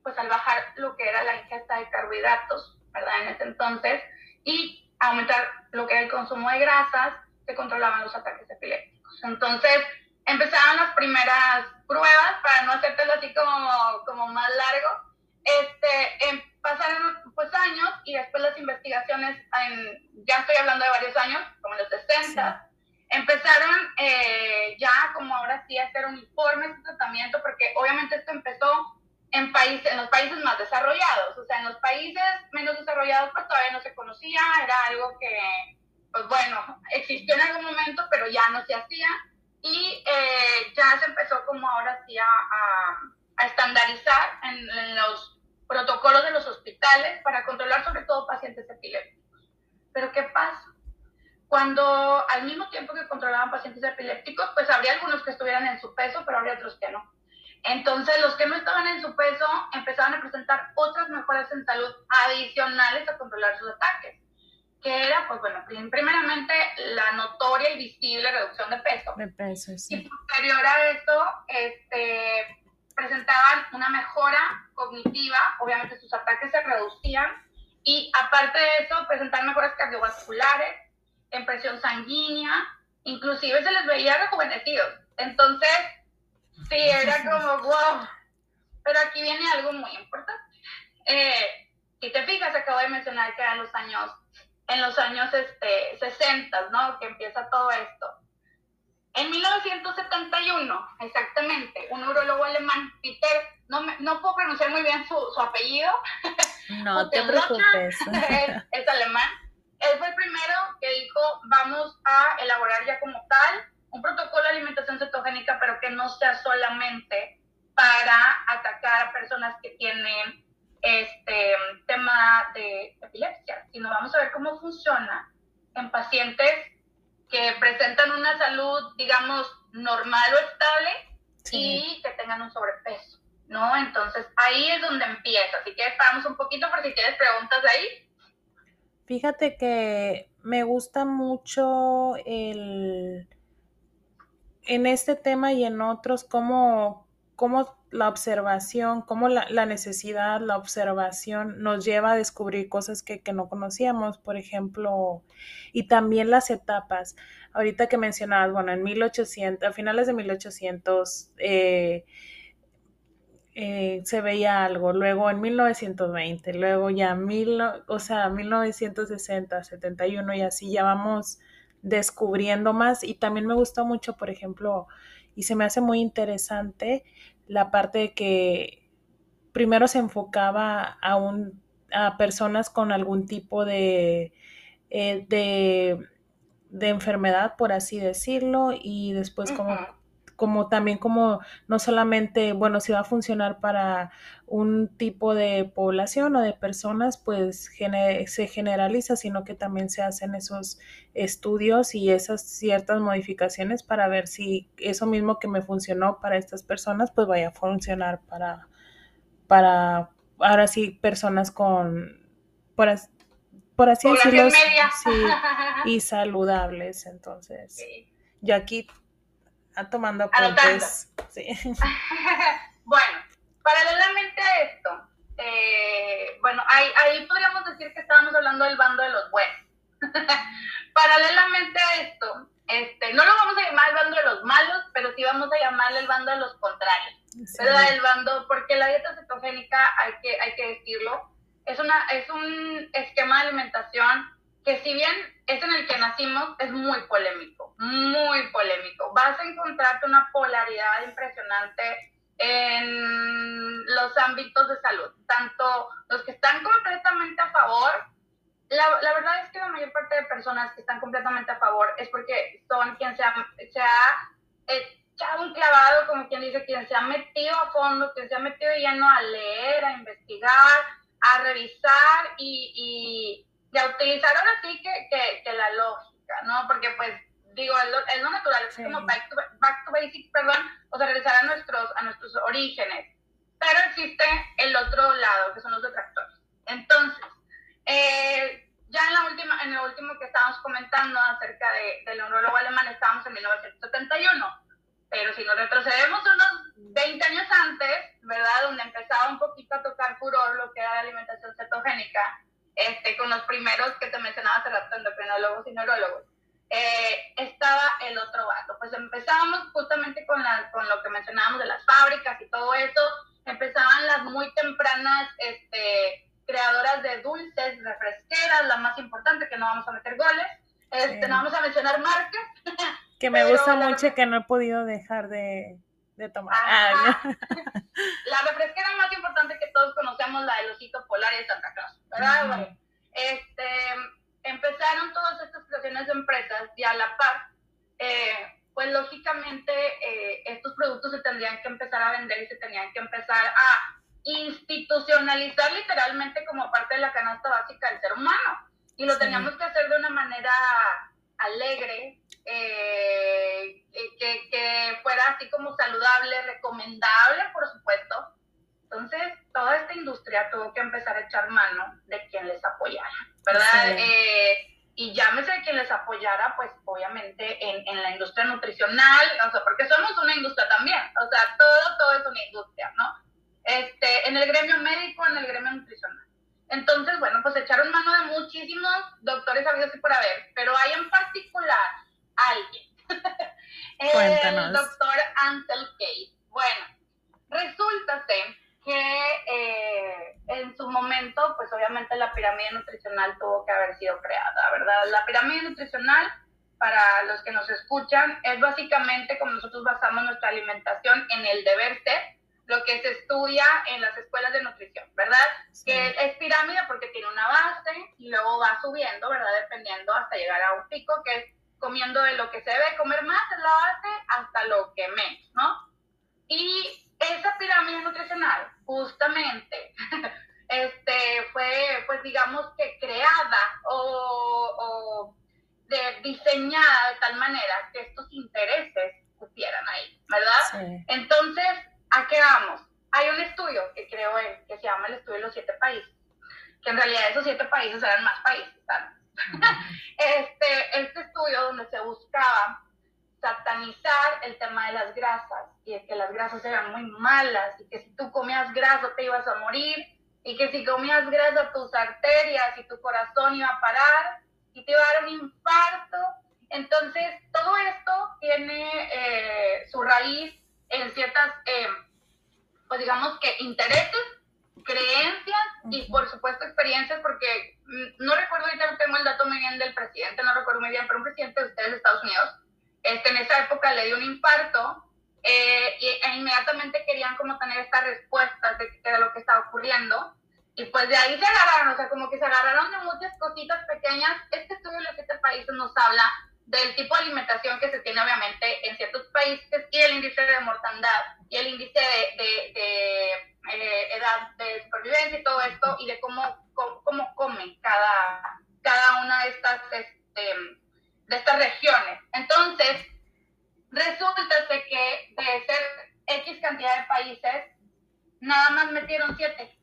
pues al bajar lo que era la ingesta de carbohidratos, ¿verdad? En ese entonces, y aumentar lo que era el consumo de grasas, se controlaban los ataques epilépticos. Entonces, empezaron las primeras pruebas, para no hacértelo así como, como más largo, este, em, pasaron pues años y después las investigaciones, en, ya estoy hablando de varios años, como en los 60, empezaron eh, ya como ahora sí a hacer uniformes de tratamiento, porque obviamente esto empezó en, países, en los países más desarrollados, o sea, en los países menos desarrollados pues todavía no se conocía, era algo que, pues bueno, existió en algún momento, pero ya no se hacía, y eh, ya se empezó como ahora sí a, a, estandarizar en, en los protocolos de los hospitales para controlar sobre todo pacientes epilépticos. Pero ¿qué pasa? Cuando al mismo tiempo que controlaban pacientes epilépticos, pues habría algunos que estuvieran en su peso, pero habría otros que no. Entonces, los que no estaban en su peso empezaban a presentar otras mejoras en salud adicionales a controlar sus ataques, que era, pues bueno, primeramente la notoria y visible reducción de peso. De peso, sí. Y posterior a esto, este, presentaban una mejora cognitiva, obviamente sus ataques se reducían y aparte de eso presentaban mejoras cardiovasculares, en presión sanguínea, inclusive se les veía rejuvenecidos. Entonces, sí, era como, wow. Pero aquí viene algo muy importante. Eh, si te fijas, acabo de mencionar que eran los años, en los años este, 60, ¿no? Que empieza todo esto. En 1971, exactamente, un neurólogo alemán, Peter, no, no puedo pronunciar muy bien su, su apellido. No (laughs) te preocupes. (laughs) Es, alemán. Él fue el primero que dijo, vamos a elaborar ya como tal un protocolo de alimentación cetogénica, pero que no sea solamente para atacar a personas que tienen este tema de epilepsia, sino vamos a ver cómo funciona en pacientes que presentan una salud, digamos, normal o estable y que tengan un sobrepeso, ¿no? Entonces ahí es donde empieza. Así que esperamos un poquito por si tienes preguntas de ahí. Fíjate que me gusta mucho el en este tema y en otros cómo, cómo la observación, cómo la, necesidad, la observación nos lleva a descubrir cosas que, que, no conocíamos, por ejemplo, y también las etapas. Ahorita que mencionabas, bueno, en 1800, a finales de 1800, eh, eh, se veía algo, luego en 1920, luego ya mil, o sea, 1960, 71 y así ya vamos descubriendo más y también me gustó mucho, por ejemplo, y se me hace muy interesante la parte de que primero se enfocaba a, un, a personas con algún tipo de, eh, de, de, enfermedad, por así decirlo, y después como como también como no solamente, bueno, si va a funcionar para un tipo de población o de personas, pues se generaliza, sino que también se hacen esos estudios y esas ciertas modificaciones para ver si eso mismo que me funcionó para estas personas, pues vaya a funcionar para, para ahora sí, personas con, por, por así decirlo, sí, (laughs) y saludables. Entonces, yo aquí tomando apuntes. Sí. (laughs) bueno, paralelamente a esto, eh, bueno, ahí, ahí podríamos decir que estábamos hablando del bando de los buenos. (laughs) paralelamente a esto, este, no lo vamos a llamar el bando de los malos, pero sí vamos a llamarle el bando de los contrarios. ¿Verdad? El bando, porque la dieta cetogénica, hay que, hay que decirlo, es, una, es un esquema de alimentación que si bien es en el que nacimos, es muy polémico, muy polémico. Vas a encontrarte una polaridad impresionante en los ámbitos de salud, tanto los que están completamente a favor, la, la, verdad es que la mayor parte de personas que están completamente a favor es porque son quien se ha, se ha echado un clavado, como quien dice, quien se ha metido a fondo, quien se ha metido lleno a leer, a investigar, a revisar y y a utilizar ahora sí que, que, que, la lógica, ¿no? Porque pues digo, es lo, es lo natural, es como back to, back to basics, perdón, o sea, regresar a nuestros, a nuestros orígenes. Pero existe el otro lado, que son los detractores. Entonces, eh, ya en, la última, en el último que estábamos comentando acerca de, del neurólogo alemán, estábamos en 1971. Pero si nos retrocedemos unos 20 años antes, ¿verdad? Donde empezaba un poquito a tocar furor lo que era la alimentación cetogénica, este, con los primeros que te mencionaba hace rato, endocrinólogos y neurólogos, eh, estaba el otro vato. Pues empezamos justamente con, la, con lo que mencionábamos de las fábricas y todo eso, empezaban las muy tempranas este, creadoras de dulces, refresqueras, la más importante, que no vamos a meter goles, este, no vamos a mencionar marcas. Que me (laughs) gusta mucho que no he podido dejar de, de tomar. Ah, (laughs) la refresquera más importante que todos conocemos, la del osito polar y de Santa Claus, ¿verdad? este, empezaron todas estas creaciones de empresas y a la par, eh, pues lógicamente eh, estos productos se tendrían que empezar a vender y se tenían que empezar a institucionalizar literalmente como parte de la canasta básica del ser humano. Y lo teníamos que hacer de una manera alegre, eh, que, que, fuera así como saludable, recomendable, por supuesto. Entonces, toda esta industria tuvo que empezar a echar mano de quien les apoyara, ¿verdad? Eh, y llámese quien les apoyara, pues obviamente en, en, la industria nutricional, o sea, porque somos una industria también, o sea, todo, todo es una industria, ¿no? Este, en el gremio médico, en el gremio nutricional. Entonces, bueno, pues echaron mano de muchísimos doctores habidos y por haber, pero hay en particular alguien, (laughs) el doctor Ansel Case. Bueno, resulta que eh, en su momento, pues obviamente la pirámide nutricional tuvo que haber sido creada, ¿verdad? La pirámide nutricional, para los que nos escuchan, es básicamente como nosotros basamos nuestra alimentación en el deber ser lo que se estudia en las escuelas de nutrición, ¿verdad? Que es pirámide porque tiene una base y luego va subiendo, ¿verdad? Dependiendo hasta llegar a un pico que es comiendo de lo que se debe comer más en la base hasta lo que menos, ¿no? Y esa pirámide nutricional, justamente, (laughs) este, fue, pues digamos que creada o, de, diseñada de tal manera que estos intereses cupieran ahí, ¿verdad? Entonces, ¿a qué vamos? Hay un estudio que creo él, que se llama el estudio de los siete países, que en realidad esos siete países eran más países, (laughs) este, este estudio donde se buscaba satanizar el tema de las grasas y que las grasas eran muy malas y que si tú comías grasa te ibas a morir y que si comías grasa tus arterias y tu corazón iba a parar y te iba a dar un infarto. Entonces, todo esto tiene eh, su raíz en ciertas, eh, pues digamos que intereses, creencias y por supuesto experiencias, porque mm, no recuerdo, ahorita no tengo el dato muy bien del presidente, no recuerdo muy bien, pero un presidente de ustedes de Estados Unidos, este, en esa época le dio un infarto eh, e inmediatamente querían como tener estas respuestas de era lo que estaba ocurriendo. Y pues de ahí se agarraron, o sea, como que se agarraron de muchas cositas pequeñas. Este estudio de los siete países nos habla del tipo de alimentación que se tiene obviamente en ciertos países y el índice de mortandad y el índice de, de, eh, edad de supervivencia y todo esto y de cómo, cómo, comen cada, cada una de estas, este, de estas regiones. Entonces, resulta que de ser X cantidad de países, nada más metieron siete.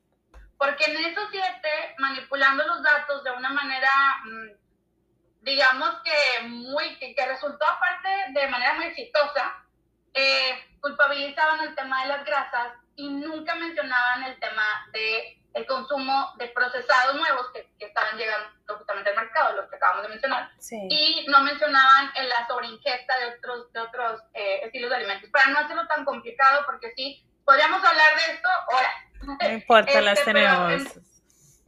Porque en esos siete, manipulando los datos de una manera, mm, digamos que muy, que, resultó aparte de manera muy exitosa, eh, culpabilizaban el tema de las grasas y nunca mencionaban el tema de el consumo de procesados nuevos que, que estaban llegando justamente al mercado, los que acabamos de mencionar, y no mencionaban la sobreingesta de otros, de otros eh, estilos de alimentos. Para no hacerlo tan complicado, porque sí, podríamos hablar de esto ahora. No importa, las este, tenemos.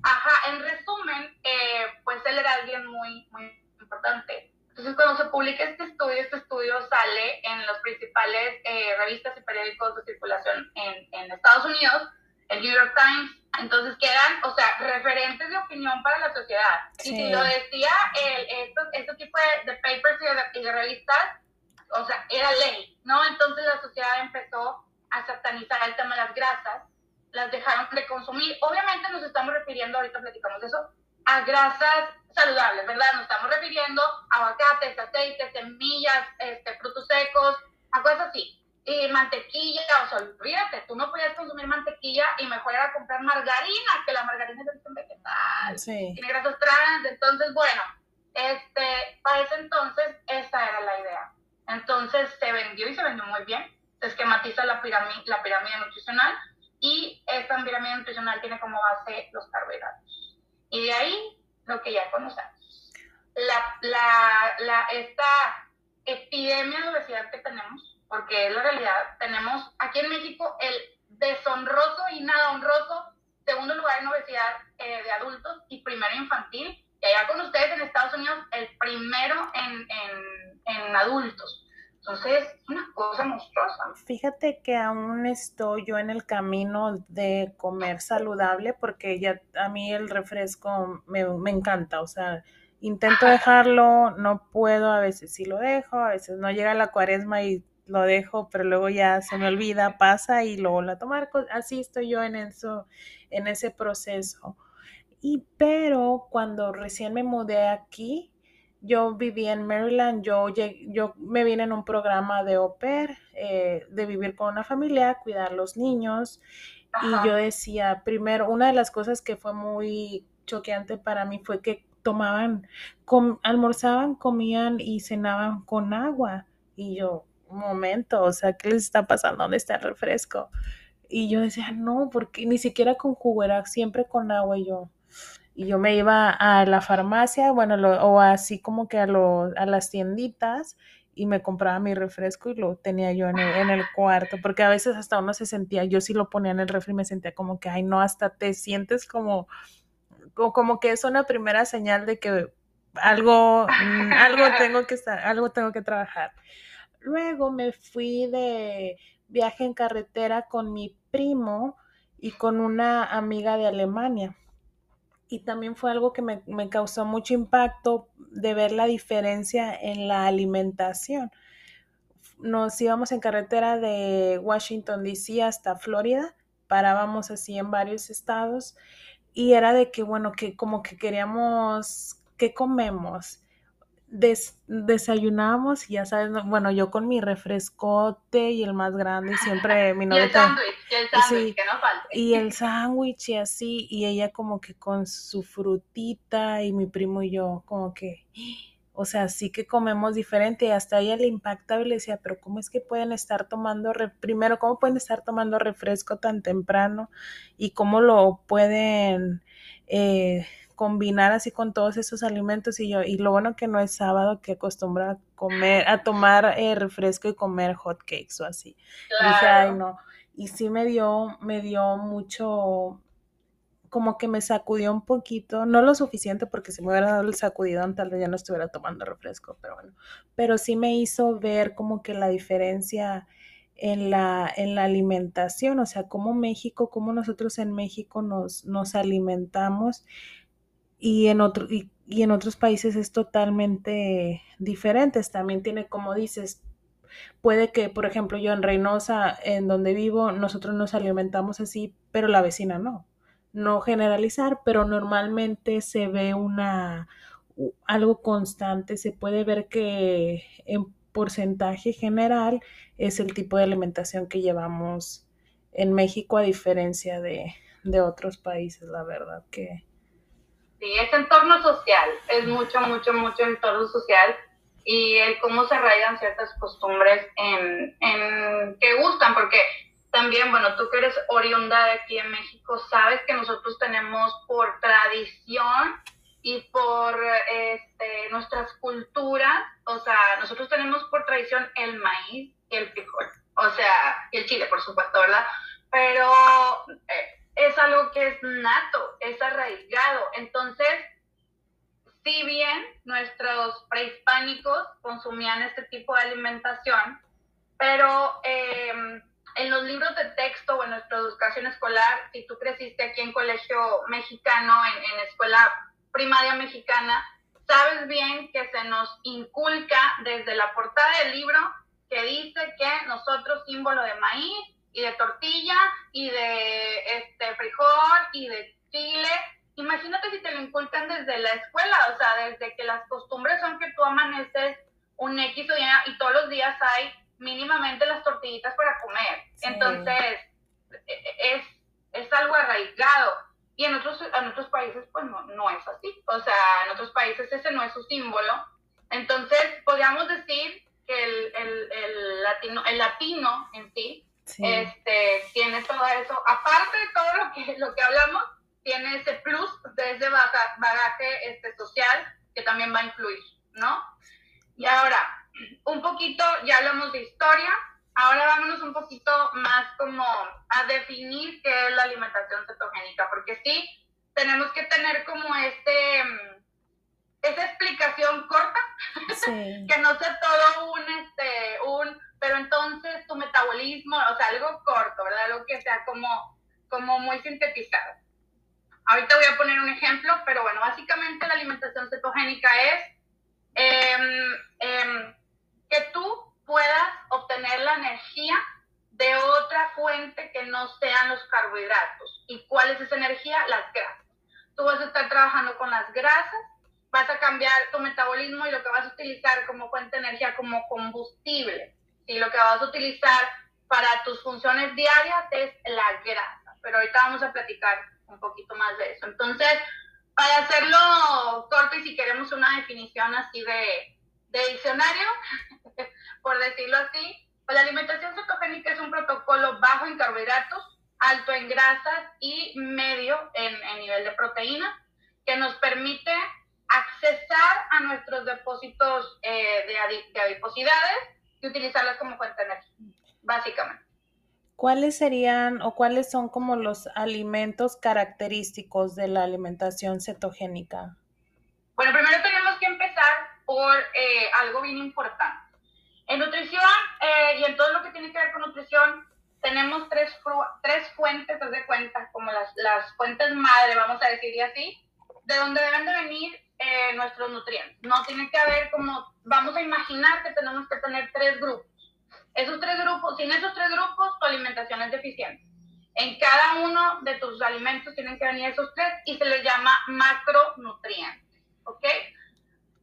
ajá, en resumen, eh, pues él era alguien muy, muy importante. Entonces, cuando se publica este estudio, este estudio sale en las principales eh, revistas y periódicos de circulación en, en Estados Unidos, el New York Times, entonces quedan, o sea, referentes de opinión para la sociedad. Y si lo decía el, estos, este tipo de, papers y de, revistas, o sea, era ley, ¿no? Entonces la sociedad empezó a satanizar el tema de las grasas, las dejaron de consumir. Obviamente nos estamos refiriendo, ahorita platicamos de eso, a grasas saludables, ¿verdad? Nos estamos refiriendo a aguacates, aceites, semillas, este, frutos secos, a cosas así y mantequilla, o sea, olvídate, tú no podías consumir mantequilla y mejor era comprar margarina, que la margarina es origen vegetal, sí. tiene grasas trans, entonces, bueno, este, para ese entonces, esa era la idea. Entonces se vendió y se vendió muy bien, se esquematiza la pirámide, la pirámide nutricional y esta pirámide nutricional tiene como base los carbohidratos. Y de ahí lo que ya conocemos. La, la, la, esta epidemia de obesidad que tenemos, porque es la realidad. Tenemos aquí en México el deshonroso y nada honroso segundo lugar en obesidad eh, de adultos y primero infantil. Y allá con ustedes en Estados Unidos, el primero en, en, adultos. Entonces, una cosa monstruosa. Fíjate que aún estoy yo en el camino de comer saludable porque ya a mí el refresco me, me encanta, o sea, intento dejarlo, no puedo, a veces sí lo dejo, a veces no llega la cuaresma y lo dejo, pero luego ya se me olvida, pasa y luego la tomar. Así estoy yo en eso, en ese proceso. Y pero cuando recién me mudé aquí, yo vivía en Maryland, yo, yo me vine en un programa de au pair, eh, de vivir con una familia, cuidar los niños. Y yo decía, primero, una de las cosas que fue muy choqueante para mí fue que tomaban, almorzaban, comían y cenaban con agua. Y yo, momento, o sea, ¿qué les está pasando? ¿Dónde está el refresco? Y yo decía, no, porque ni siquiera con jugo, era siempre con agua y yo. Y yo me iba a la farmacia, bueno, o así como que a, a las tienditas y me compraba mi refresco y lo tenía yo en el, cuarto, porque a veces hasta uno se sentía, yo sí lo ponía en el refri y me sentía como que, ay, no, hasta te sientes como, como, como que es una primera señal de que algo, mm, algo tengo que estar, algo tengo que trabajar. Luego me fui de viaje en carretera con mi primo y con una amiga de Alemania. Y también fue algo que me, causó mucho impacto de ver la diferencia en la alimentación. nos íbamos en carretera de Washington, D.C. hasta Florida, parábamos así en varios estados y era de que, bueno, que como que queríamos, ¿qué comemos? Des, desayunábamos y ya sabes, bueno, yo con mi refrescote y el más grande, siempre mi novia. (laughs) y el sándwich, y el sándwich, que no falte. Y el sándwich y así, y ella como que con su frutita y mi primo y yo como que (gasps) o sea, sí que comemos diferente y hasta a ella le impactaba y le decía, pero ¿cómo es que pueden estar tomando, primero, cómo pueden estar tomando refresco tan temprano y cómo lo pueden eh, combinar así con todos esos alimentos? Y yo, y lo bueno que no es sábado que acostumbra a comer, a tomar eh, refresco y comer hot cakes o así. Dije, ay no. Y sí me dio, me dio mucho, como que me sacudió un poquito, no lo suficiente porque si me hubiera dado el sacudidón tal vez ya no estuviera tomando refresco, pero bueno, pero sí me hizo ver como que la diferencia en la, en la alimentación, o sea, como México, como nosotros en México nos, nos alimentamos y en, otro, y, y en otros países es totalmente diferente. También tiene, como dices, puede que, por ejemplo, yo en Reynosa, en donde vivo, nosotros nos alimentamos así, pero la vecina no no generalizar, pero normalmente se ve una algo constante, se puede ver que en porcentaje general es el tipo de alimentación que llevamos en México a diferencia de, de otros países, la verdad que... Sí, es entorno social, es mucho, mucho, mucho entorno social y el cómo se arraigan ciertas costumbres en, en que gustan, porque también, bueno, tú que eres oriunda de aquí en México, sabes que nosotros tenemos por tradición y por este, nuestras culturas, o sea, nosotros tenemos por tradición el maíz y el frijol, o sea, y el chile, por supuesto, ¿verdad? Pero eh, es algo que es nato, es arraigado. Entonces, si bien nuestros prehispánicos consumían este tipo de alimentación, pero... Eh, en los libros de texto o en nuestra educación escolar, si tú creciste aquí en colegio mexicano, en, escuela primaria mexicana, sabes bien que se nos inculca desde la portada del libro que dice que nosotros símbolo de maíz y de tortilla y de este frijol y de chile. Imagínate si te lo inculcan desde la escuela, o sea, desde que las costumbres son que tú amaneces un X o Y y todos los días hay mínimamente las tortillitas para comer. Entonces, e, e, es, es algo arraigado. Y en otros, en otros países, pues no, no es así. O sea, en otros países ese no es su símbolo. Entonces, podríamos decir que el, el, el latino, el latino en sí, Este, tiene todo eso. Aparte de todo lo que, lo que hablamos, tiene ese plus de ese bagaje este, social que también va a influir, ¿no? Y ahora, un poquito, ya hablamos de historia, ahora vámonos un poquito más como a definir qué es la alimentación cetogénica, porque sí, tenemos que tener como este, esa explicación corta, (laughs) que no sea todo un, este, un, pero entonces tu metabolismo, o sea, algo corto, ¿verdad? Algo que sea como, como muy sintetizado. Ahorita voy a poner un ejemplo, pero bueno, básicamente la alimentación cetogénica es eh, que tú puedas obtener la energía de otra fuente que no sean los carbohidratos. ¿Y cuál es esa energía? Las grasas. Tú vas a estar trabajando con las grasas, vas a cambiar tu metabolismo y lo que vas a utilizar como fuente de energía como combustible. Y lo que vas a utilizar para tus funciones diarias es la grasa. Pero ahorita vamos a platicar un poquito más de eso. Entonces, para hacerlo corto y si queremos una definición así de, de diccionario, (laughs) por decirlo así, pues la alimentación cetogénica es un protocolo bajo en carbohidratos, alto en grasas y medio en, nivel de proteína, que nos permite accesar a nuestros depósitos eh, de, adiposidades y utilizarlas como fuente de energía, básicamente. ¿Cuáles serían o cuáles son como los alimentos característicos de la alimentación cetogénica? Bueno, primero tenemos que empezar por eh, algo bien importante. En nutrición eh, y en todo lo que tiene que ver con nutrición, tenemos tres, tres fuentes, de cuenta, como las, las fuentes madre, vamos a decir así, de donde deben de venir eh, nuestros nutrientes. No tiene que haber como, vamos a imaginar que tenemos que tener tres grupos. Esos tres grupos, sin esos tres grupos, tu alimentación es deficiente. En cada uno de tus alimentos tienen que venir esos tres y se les llama macronutrientes. ¿Ok?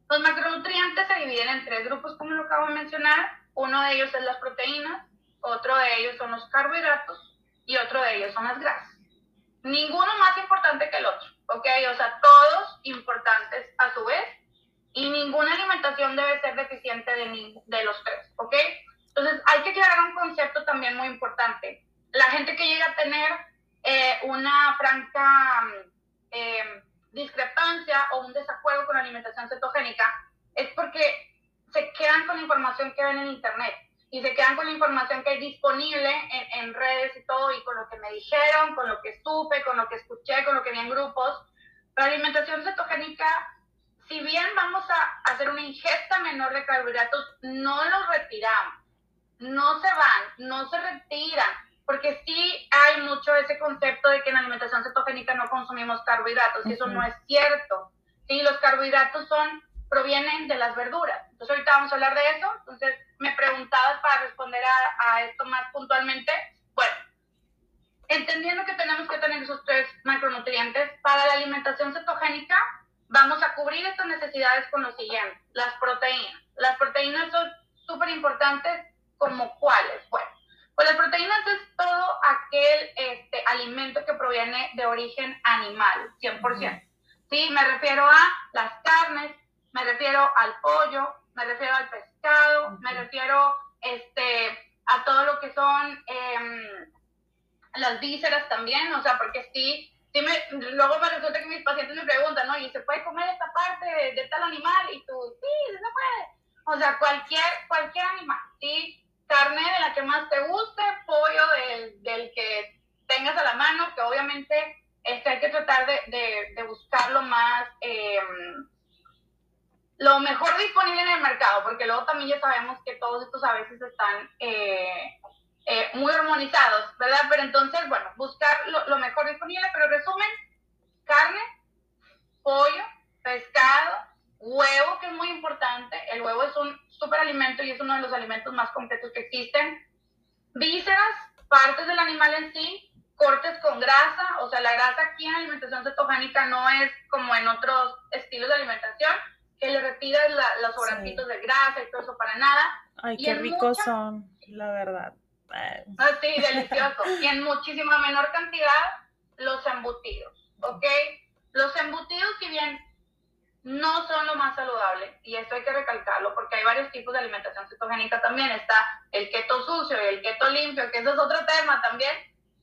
Los macronutrientes se dividen en tres grupos, como lo acabo de mencionar. Uno de ellos es las proteínas, otro de ellos son los carbohidratos y otro de ellos son las grasas. Ninguno más importante que el otro, ¿ok? O sea, todos importantes a su vez y ninguna alimentación debe ser deficiente de, de los tres, ¿ok? Entonces, hay que aclarar un concepto también muy importante. La gente que llega a tener eh, una franca eh, discrepancia o un desacuerdo con la alimentación cetogénica es porque se quedan con la información que ven en Internet y se quedan con la información que hay disponible en, en, redes y todo, y con lo que me dijeron, con lo que supe, con lo que escuché, con lo que vi en grupos. La alimentación cetogénica, si bien vamos a hacer una ingesta menor de carbohidratos, no los retiramos, no se van, no se retiran, porque sí hay mucho ese concepto de que en la alimentación cetogénica no consumimos carbohidratos, y eso no es cierto. Sí, los carbohidratos son provienen de las verduras. Entonces ahorita vamos a hablar de eso. Entonces me preguntabas para responder a, a esto más puntualmente. Bueno, entendiendo que tenemos que tener esos tres macronutrientes, para la alimentación cetogénica vamos a cubrir estas necesidades con lo siguiente, las proteínas. Las proteínas son súper importantes como cuáles. Bueno, pues las proteínas es todo aquel este, alimento que proviene de origen animal, 100%. Sí, me refiero a las carnes, me refiero al pollo, me refiero al pescado, me refiero este, a todo lo que son em, las vísceras también, o sea, porque sí, sí me, luego me resulta que mis pacientes me preguntan, ¿no? ¿Y se puede comer esta parte de, tal animal? Y tú, sí, se puede. O sea, cualquier, cualquier animal, ¿sí? Carne de la que más te guste, pollo del, del que tengas a la mano, que obviamente este, hay que tratar de, de, de buscar más... Eh, lo mejor disponible en el mercado, porque luego también ya sabemos que todos estos a veces están eh, eh, muy hormonizados, ¿verdad? Pero entonces, bueno, buscar lo, mejor disponible, pero resumen, carne, pollo, pescado, huevo, que es muy importante, el huevo es un superalimento y es uno de los alimentos más completos que existen, vísceras, partes del animal en sí, cortes con grasa, o sea, la grasa aquí en alimentación cetogénica no es como en otros estilos de alimentación, que le retiras los sobrantitos de grasa y todo eso para nada. Ay, qué ricos son, la verdad. Ah, sí, delicioso. y en muchísima menor cantidad los embutidos, ¿ok? Los embutidos, si bien no son lo más saludable, y esto hay que recalcarlo, porque hay varios tipos de alimentación cetogénica también. Está el keto sucio y el keto limpio, que eso es otro tema también.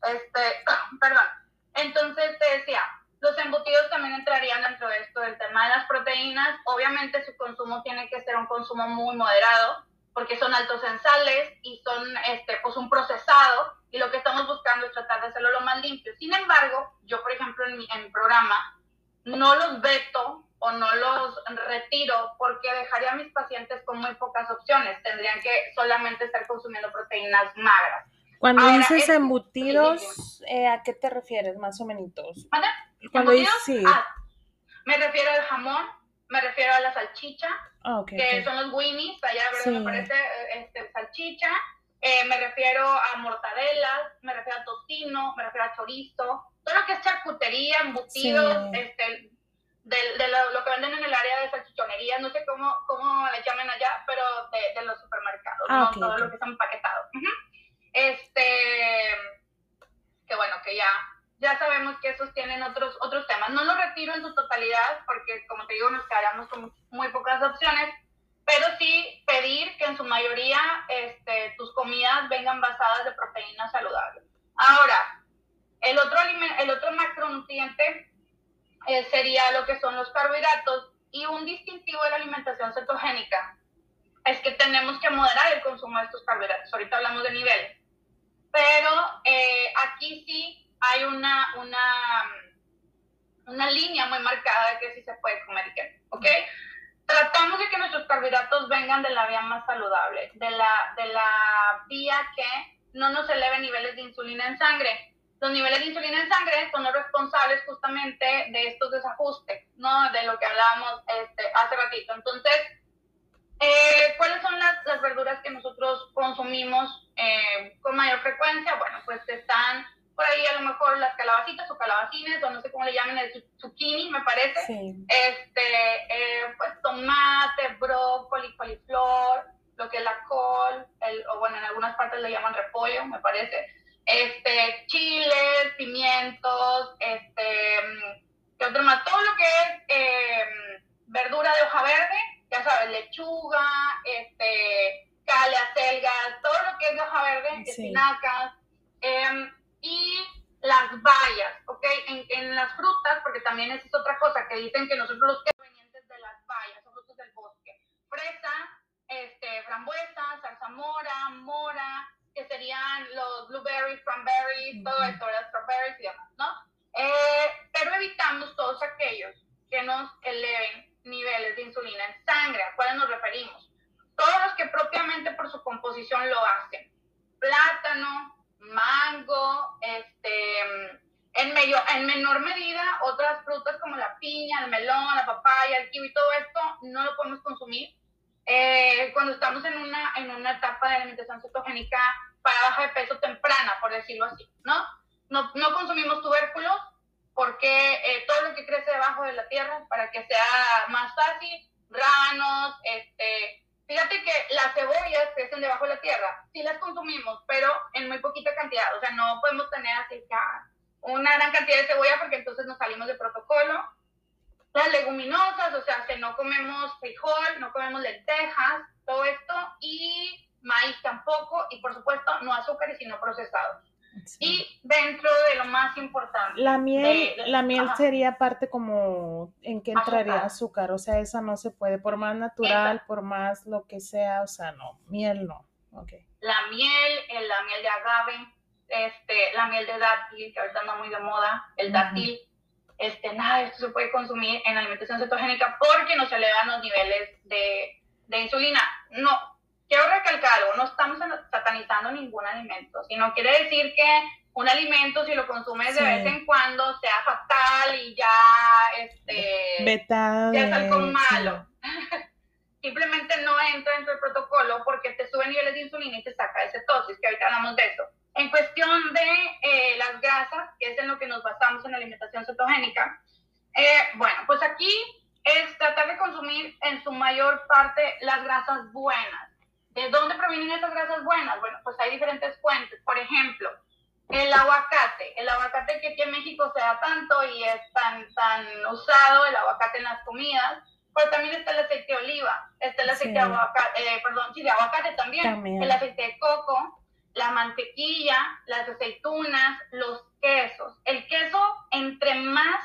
Este, (clears throat) perdón. Entonces te decía, los embutidos también entrarían dentro de esto del tema de las proteínas. Obviamente su consumo tiene que ser un consumo muy moderado porque son altos en sales y son este, pues un procesado y lo que estamos buscando es tratar de hacerlo lo más limpio. Sin embargo, yo por ejemplo en mi, en mi programa no los veto o no los retiro porque dejaría a mis pacientes con muy pocas opciones. Tendrían que solamente estar consumiendo proteínas magras. Cuando dices embutidos, eh, ¿a qué te refieres más o menos? Cuando dices sí. Ah, me refiero al jamón, me refiero a la salchicha, ah, que son los winnies, allá me parece este, salchicha, eh, me refiero a mortadelas, me refiero a tocino, me refiero a chorizo, todo lo que es charcutería, embutidos, este, de, lo, que venden en el área de salchichonería, no sé cómo, cómo le llaman allá, pero de, los supermercados, ah, ¿no? todo lo que está empaquetado. Este, que bueno, que ya, sabemos que esos tienen otros, otros temas. No lo retiro en su totalidad porque, como te digo, nos quedaríamos con muy pocas opciones, pero sí pedir que en su mayoría este, tus comidas vengan basadas de proteínas saludables. Ahora, el otro, el otro macronutriente eh, sería lo que son los carbohidratos y un distintivo de la alimentación cetogénica es que tenemos que moderar el consumo de estos carbohidratos. Ahorita hablamos de niveles. Pero eh, aquí sí hay una, una, una línea muy marcada de que sí se puede comer y que ¿ok? Tratamos de que nuestros carbohidratos vengan de la vía más saludable, de la, de la vía que no nos eleve niveles de insulina en sangre. Los niveles de insulina en sangre son los responsables justamente de estos desajustes, ¿no? De lo que hablábamos este, hace ratito. Entonces, Eh, ¿Cuáles son las, las, verduras que nosotros consumimos eh, con mayor frecuencia? Bueno, pues están por ahí a lo mejor las calabacitas o calabacines, o no sé cómo le llaman, el zucchini, me parece. Este, eh, pues tomate, brócoli, coliflor, lo que es la col, el, o bueno, en algunas partes le llaman repollo, me parece. Este, chiles, pimientos, este, ¿qué otro más? Todo lo que es em, verdura de hoja verde, ya sabes, lechuga, este, cale, acelgas, todo lo que es de hoja verde, espinacas. Em, y las bayas, ¿ok? En, en, las frutas, porque también es otra cosa que dicen que nosotros los que provenientes de las bayas, son frutos del bosque. Fresa, este, frambuesa, zarzamora, mora, que serían los blueberries, cranberries, todo esto, las strawberries y demás, ¿no? Eh, pero evitamos todos aquellos que nos eleven niveles de insulina en sangre. ¿A cuáles nos referimos? Todos los que propiamente por su composición lo hacen. Plátano, mango, este, en, medio, en menor medida otras frutas como la piña, el melón, la papaya, el kiwi, todo esto no lo podemos consumir. Eh, cuando estamos en una, en una etapa de alimentación cetogénica para baja de peso temprana, por decirlo así, ¿no? No, no consumimos tubérculos porque eh, todo lo que crece debajo de la tierra, para que sea más fácil, rábanos, este, Fíjate que las cebollas crecen debajo de la tierra, sí las consumimos, pero en muy poquita cantidad, o sea, no podemos tener así una gran cantidad de cebolla porque entonces nos salimos de protocolo. Las leguminosas, o sea, que no comemos frijol, no comemos lentejas, todo esto, y maíz tampoco, y por supuesto no azúcares sino procesados. Y dentro de lo más importante. La miel, la miel sería parte como en qué entraría azúcar. o sea, esa no se puede, por más natural, por más lo que sea, o sea, no, miel no. Okay. La miel, la miel de agave, este, la miel de dátil, que ahorita anda muy de moda, el dátil, este, nada, esto se puede consumir en alimentación cetogénica porque nos elevan los niveles de, de insulina. No, quiero recalcar algo, no estamos satanizando ningún alimento, sino quiere decir que un alimento si lo consumes de vez en cuando sea fatal y ya este ya es algo malo. (laughs) Simplemente no entra dentro del protocolo porque te sube niveles de insulina y te saca de cetosis, que ahorita hablamos de eso. En cuestión de eh, las grasas, que es en lo que nos basamos en la alimentación cetogénica, eh, bueno, pues aquí es tratar de consumir en su mayor parte las grasas buenas ¿De dónde provienen esas grasas buenas? Bueno, pues hay diferentes fuentes. Por ejemplo, el aguacate. El aguacate que aquí en México se da tanto y es tan, tan usado, el aguacate en las comidas. Pero también está el aceite de oliva, está el aceite de aguacate, eh, perdón, sí, de aguacate también, el aceite de coco, la mantequilla, las aceitunas, los quesos. El queso, entre más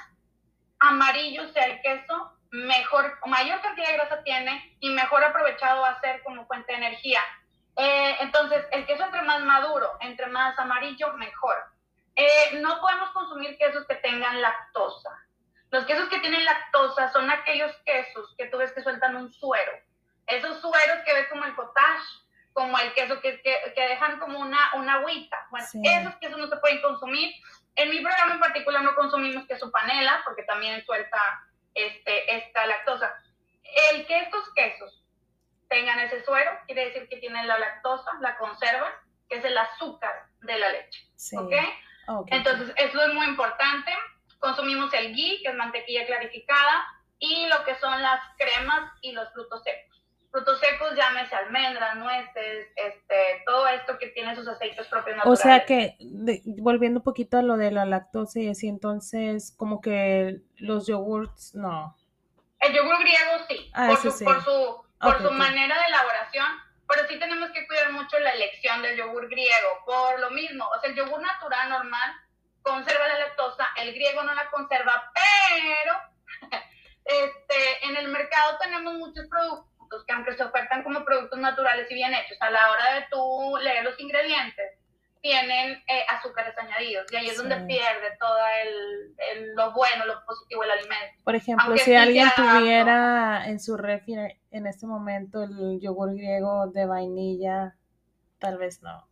amarillo sea el queso, mejor, mayor cantidad de grasa tiene y mejor aprovechado va a ser como fuente de energía. Eh, entonces, el queso entre más maduro, entre más amarillo, mejor. Eh, no podemos consumir quesos que tengan lactosa. Los quesos que tienen lactosa son aquellos quesos que tú ves que sueltan un suero. Esos sueros que ves como el cottage, como el queso que, que, dejan como una, una agüita. Bueno, esos quesos no se pueden consumir. En mi programa en particular no consumimos queso panela porque también suelta este, esta lactosa. El que estos quesos tengan ese suero quiere decir que tienen la lactosa, la conserva, que es el azúcar de la leche. Entonces, eso es muy importante. Consumimos el ghee, que es mantequilla clarificada, y lo que son las cremas y los frutos secos. Frutos secos, llámese almendras, nueces, este, todo esto que tiene sus aceites propios naturales. O sea que, volviendo un poquito a lo de la lactosa y así, entonces, como que los yogurts, no. El yogur griego sí, ah, por, su, por su, por su manera de elaboración, pero sí tenemos que cuidar mucho la elección del yogur griego, por lo mismo, o sea, el yogur natural normal conserva la lactosa, el griego no la conserva, pero (laughs) este, en el mercado tenemos muchos productos que aunque se ofertan como productos naturales y bien hechos, a la hora de tú leer los ingredientes, tienen eh, azúcares añadidos y ahí es donde pierde todo el, lo bueno, lo positivo del alimento. Por ejemplo, si alguien tuviera en su refri en este momento el yogur griego de vainilla, tal vez no.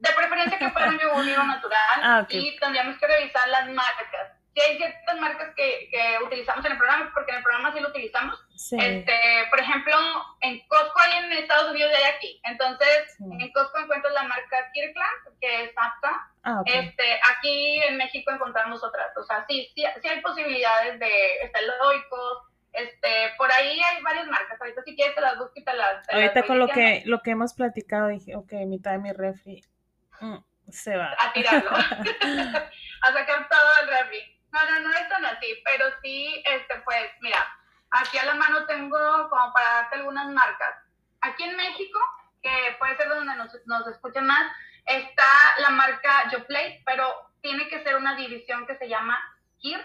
De preferencia que fuera un yogur griego natural (laughs) ah, y tendríamos que revisar las marcas. Si sí hay ciertas marcas que, que, utilizamos en el programa, porque en el programa sí lo utilizamos. Este, por ejemplo, en Costco hay en Estados Unidos y hay aquí. Entonces, en Costco encuentras la marca Kirkland, que es apta. Ah, este, aquí en México encontramos otras. O sea, sí, sí, sí hay posibilidades de esteloicos, este, por ahí hay varias marcas. Ahorita si quieres te las busco y te las. Ahorita con lo que, lo que hemos platicado dije, ok, mitad de mi refri mm, se va. A tirarlo. (laughs) (laughs) a sacar todo el refri. No, no, no es tan así, pero sí, este, pues, mira, aquí a la mano tengo como para darte algunas marcas. Aquí en México, que puede ser donde nos, nos escuchen más, está la marca YoPlay, pero tiene que ser una división que se llama Skir,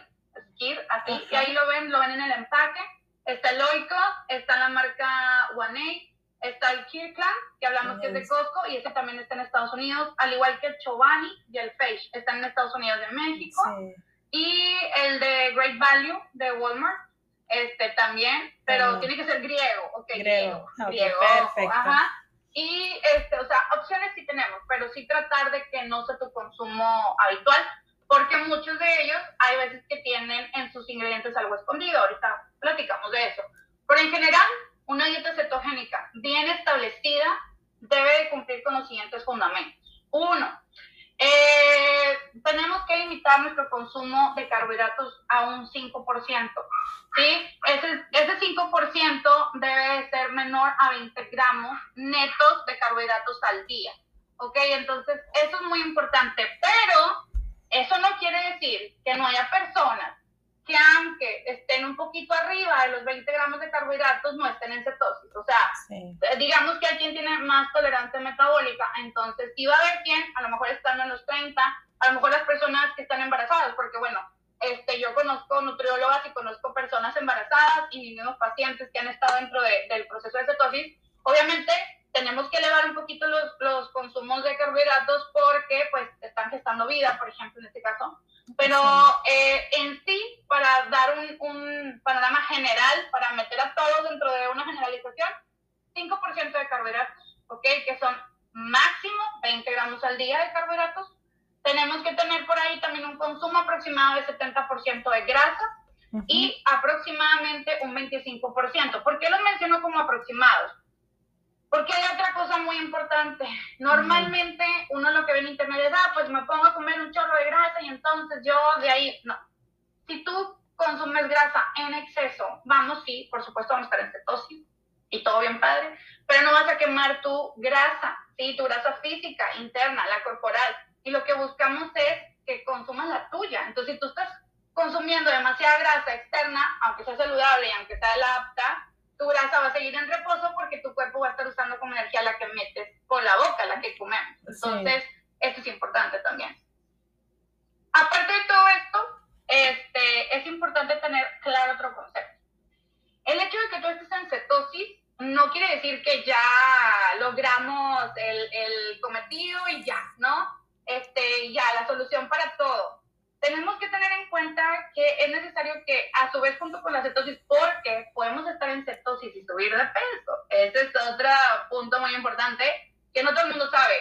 Skir, así, y ahí lo ven, lo ven en el empaque. Está el Oiko, está la marca One está el Kirkland, que hablamos que es de Costco, y ese también está en Estados Unidos, al igual que el Chobani y el Face, están en Estados Unidos de México. Sí. Y el de Great Value de Walmart, este también, pero tiene que ser griego, ok, griego, griego, perfecto. Ajá. Y, este, o sea, opciones sí tenemos, pero sí tratar de que no sea tu consumo habitual, porque muchos de ellos hay veces que tienen en sus ingredientes algo escondido, ahorita platicamos de eso. Pero en general, una dieta cetogénica bien establecida debe de cumplir con los siguientes fundamentos. Uno, eh, tenemos que limitar nuestro consumo de carbohidratos a un 5%. ¿sí? Ese, ese 5% debe ser menor a 20 gramos netos de carbohidratos al día. ¿Ok? Entonces, eso es muy importante. Pero eso no quiere decir que no haya personas que aunque estén un poquito arriba de los 20 gramos de carbohidratos, no estén en cetosis. O sea, eh, digamos que hay quien tiene más tolerancia metabólica, entonces si va a haber quien, a lo mejor están en los 30, a lo mejor las personas que están embarazadas, porque bueno, este, yo conozco nutriólogas y conozco personas embarazadas y mis mismos pacientes que han estado dentro del proceso de cetosis. Obviamente, tenemos que elevar un poquito los, los consumos de carbohidratos porque pues están gestando vida, por ejemplo, en este caso. Pero eh, en sí, para dar un, un, panorama general, para meter a todos dentro de una generalización, 5% de carbohidratos, ¿ok? Que son máximo 20 gramos al día de carbohidratos. Tenemos que tener por ahí también un consumo aproximado de 70% de grasa y aproximadamente un 25%. ¿Por qué los menciono como aproximados? Porque hay otra cosa muy importante. Normalmente uno lo que ve en internet es, ah, pues me pongo a comer un chorro de grasa y entonces yo de ahí, no. Si tú consumes grasa en exceso, vamos, sí, por supuesto vamos a estar en cetosis y todo bien padre, pero no vas a quemar tu grasa, sí, tu grasa física, interna, la corporal. Y lo que buscamos es que consumas la tuya. Entonces, si tú estás consumiendo demasiada grasa externa, aunque sea saludable y aunque sea la apta, tu grasa va a seguir en reposo porque tu cuerpo va a estar usando como energía la que metes por la boca, la que comemos. Entonces, esto es importante también. Aparte de todo esto, este, es importante tener claro otro concepto. El hecho de que tú estés en cetosis no quiere decir que ya logramos el, el cometido y ya, ¿no? Este, ya, la solución para todo tenemos que tener en cuenta que es necesario que, a su vez, junto con la cetosis, porque podemos estar en cetosis y subir de peso. Ese es otro punto muy importante que no todo el mundo sabe.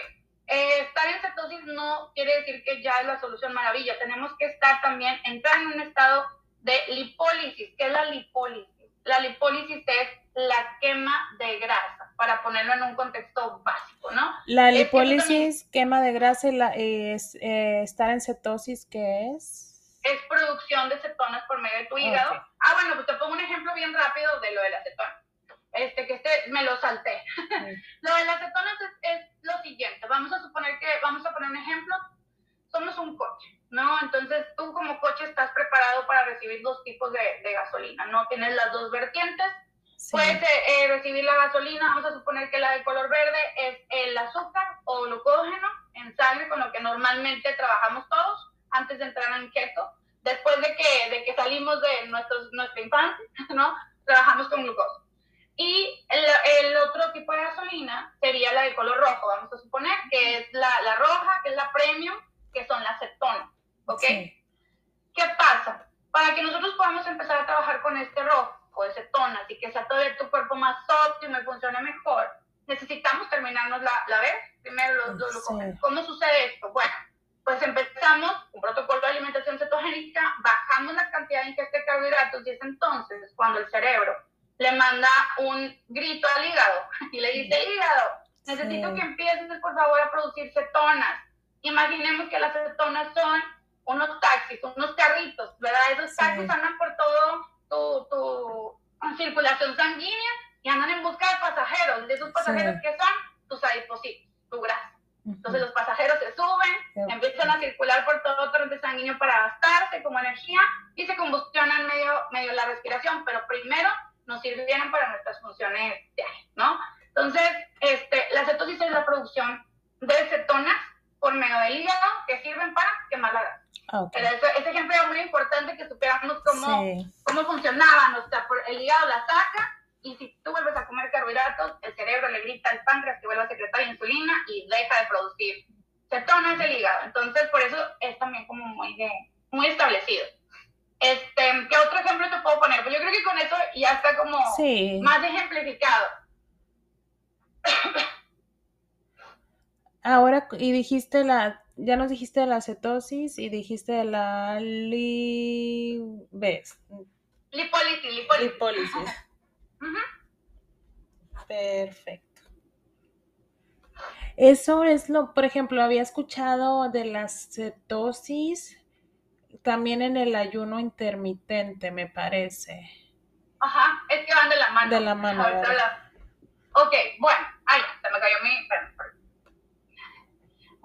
Eh, estar en cetosis no quiere decir que ya es la solución maravilla. Tenemos que estar también, entrar en un estado de lipólisis. ¿Qué es la lipólisis? La lipólisis es la quema de grasa, para ponerlo en un contexto básico, ¿no? La lipólisis, quema de grasa, y la, es, eh, estar en cetosis, ¿qué es? Es producción de cetonas por medio de tu hígado. Ah, bueno, pues te pongo un ejemplo bien rápido de lo de la cetona. Este, que este me lo salté. (laughs) lo de las cetonas es, lo siguiente. Vamos a suponer que, vamos a poner un ejemplo, somos un coche, ¿no? Entonces tú como coche estás preparado para recibir dos tipos de, de gasolina, ¿no? Tienes las dos vertientes, Puedes eh, recibir la gasolina, vamos a suponer que la de color verde es el azúcar o glucógeno en sangre, con lo que normalmente trabajamos todos antes de entrar en keto. Después de que, de que salimos de nuestros, nuestra infancia, (laughs) ¿no? Trabajamos con glucosa. Y el, el, otro tipo de gasolina sería la de color rojo, vamos a suponer, que es la, la roja, que es la premium, que son las cetonas. ¿Ok? ¿Qué pasa? Para que nosotros podamos empezar a trabajar con este rojo, de cetonas y que sea todo tu cuerpo más óptimo y funcione mejor, necesitamos terminarnos la, la vez, primero los, ¿Cómo sucede esto? Bueno, pues empezamos un protocolo de alimentación cetogénica, bajar carbohidratos y es entonces cuando el cerebro le manda un grito al hígado (laughs) y le dice, hígado, necesito que empieces por favor a producir cetonas. Imaginemos que las cetonas son unos taxis, unos carritos, ¿verdad? Esos taxis andan por todo tu, tu circulación sanguínea y andan en busca de pasajeros. De esos pasajeros que son tus adipositos, tu grasa. Entonces los pasajeros se suben, empiezan a circular por todo el torrente sanguíneo para gastarse como energía y se combustionan medio, medio la respiración, pero primero nos sirvieron para nuestras funciones diarias, ¿no? Entonces, este, la cetosis es la producción de cetonas por medio del hígado que sirven para quemar la grasa. Okay. Ese, ejemplo era muy importante que supiéramos cómo, cómo funcionaba. Nuestra, el hígado la saca y si tú vuelves a comer carbohidratos, el cerebro le grita al páncreas que vuelva a secretar insulina y deja de producir cetonas del hígado. Entonces, por eso es también como muy, muy establecido. Este, ¿Qué otro ejemplo te puedo poner? Pues yo creo que con eso ya está como más ejemplificado. (laughs) Ahora, y dijiste la, ya nos dijiste de la cetosis y dijiste de la li... ¿ves? Lipólisis, lipólisis. lipólisis. Perfecto. Eso es lo, por ejemplo, había escuchado de la cetosis también en el ayuno intermitente, me parece. Ajá, es que van de la mano. De la mano. Ok, bueno, ay, se me cayó mi... Bueno,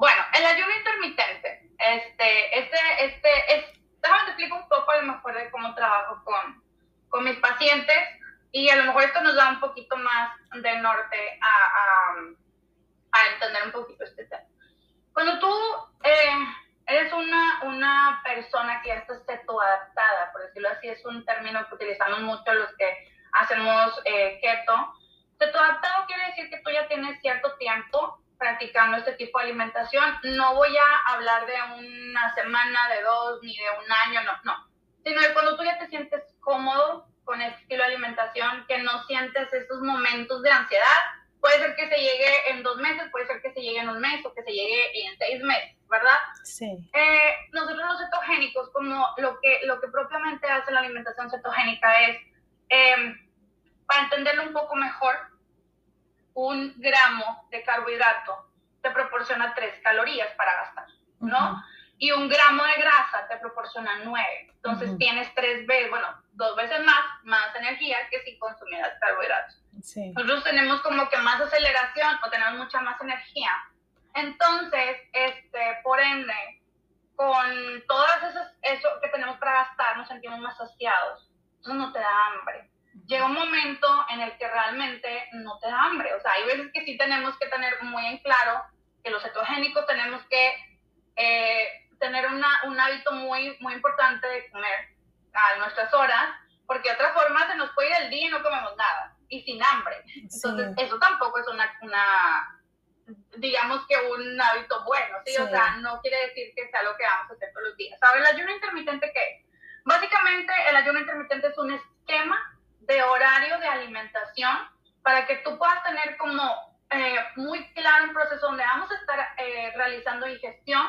el ayuno intermitente, este, este, este, es, déjame te explico un poco a lo mejor de cómo trabajo con, con mis pacientes y a lo mejor esto nos da un poquito más de norte a, a, entender un poquito este tema. Cuando tú eh, eres una, una persona que ya está cetoadaptada, por decirlo así, es un término que utilizamos mucho los que hacemos eh, keto, cetoadaptado quiere decir que tú ya tienes cierto tiempo practicando este tipo de alimentación. No voy a hablar de una semana, de dos, ni de un año, no, no. Sino de cuando tú ya te sientes cómodo con este estilo de alimentación, que no sientes esos momentos de ansiedad. Puede ser que se llegue en dos meses, puede ser que se llegue en un mes o que se llegue en seis meses, ¿verdad? Sí. Eh, nosotros los cetogénicos, como lo que, lo que propiamente hace la alimentación cetogénica es, em, para entenderlo un poco mejor, un gramo de carbohidrato te proporciona tres calorías para gastar, ¿no? Y un gramo de grasa te proporciona nueve. Entonces tienes tres veces, bueno, dos veces más, más energía que si consumieras carbohidratos. Nosotros tenemos como que más aceleración o tenemos mucha más energía. Entonces, este, por ende, con todas esas, eso que tenemos para gastar, nos sentimos más saciados. Entonces no te da hambre. Llega un momento en el que realmente no te da hambre. O sea, hay veces que sí tenemos que tener muy en claro que los cetogénicos tenemos que eh, tener una, un hábito muy, muy importante de comer a nuestras horas, porque de otra forma se nos puede ir el día y no comemos nada, y sin hambre. Entonces, eso tampoco es una, una, digamos que un hábito bueno, ¿sí? O sea, no quiere decir que sea lo que vamos a hacer todos los días. ¿Sabes el ayuno intermitente qué es? Básicamente, el ayuno intermitente es un esquema de horario de alimentación para que tú puedas tener como eh, muy claro un proceso donde vamos a estar eh, realizando digestión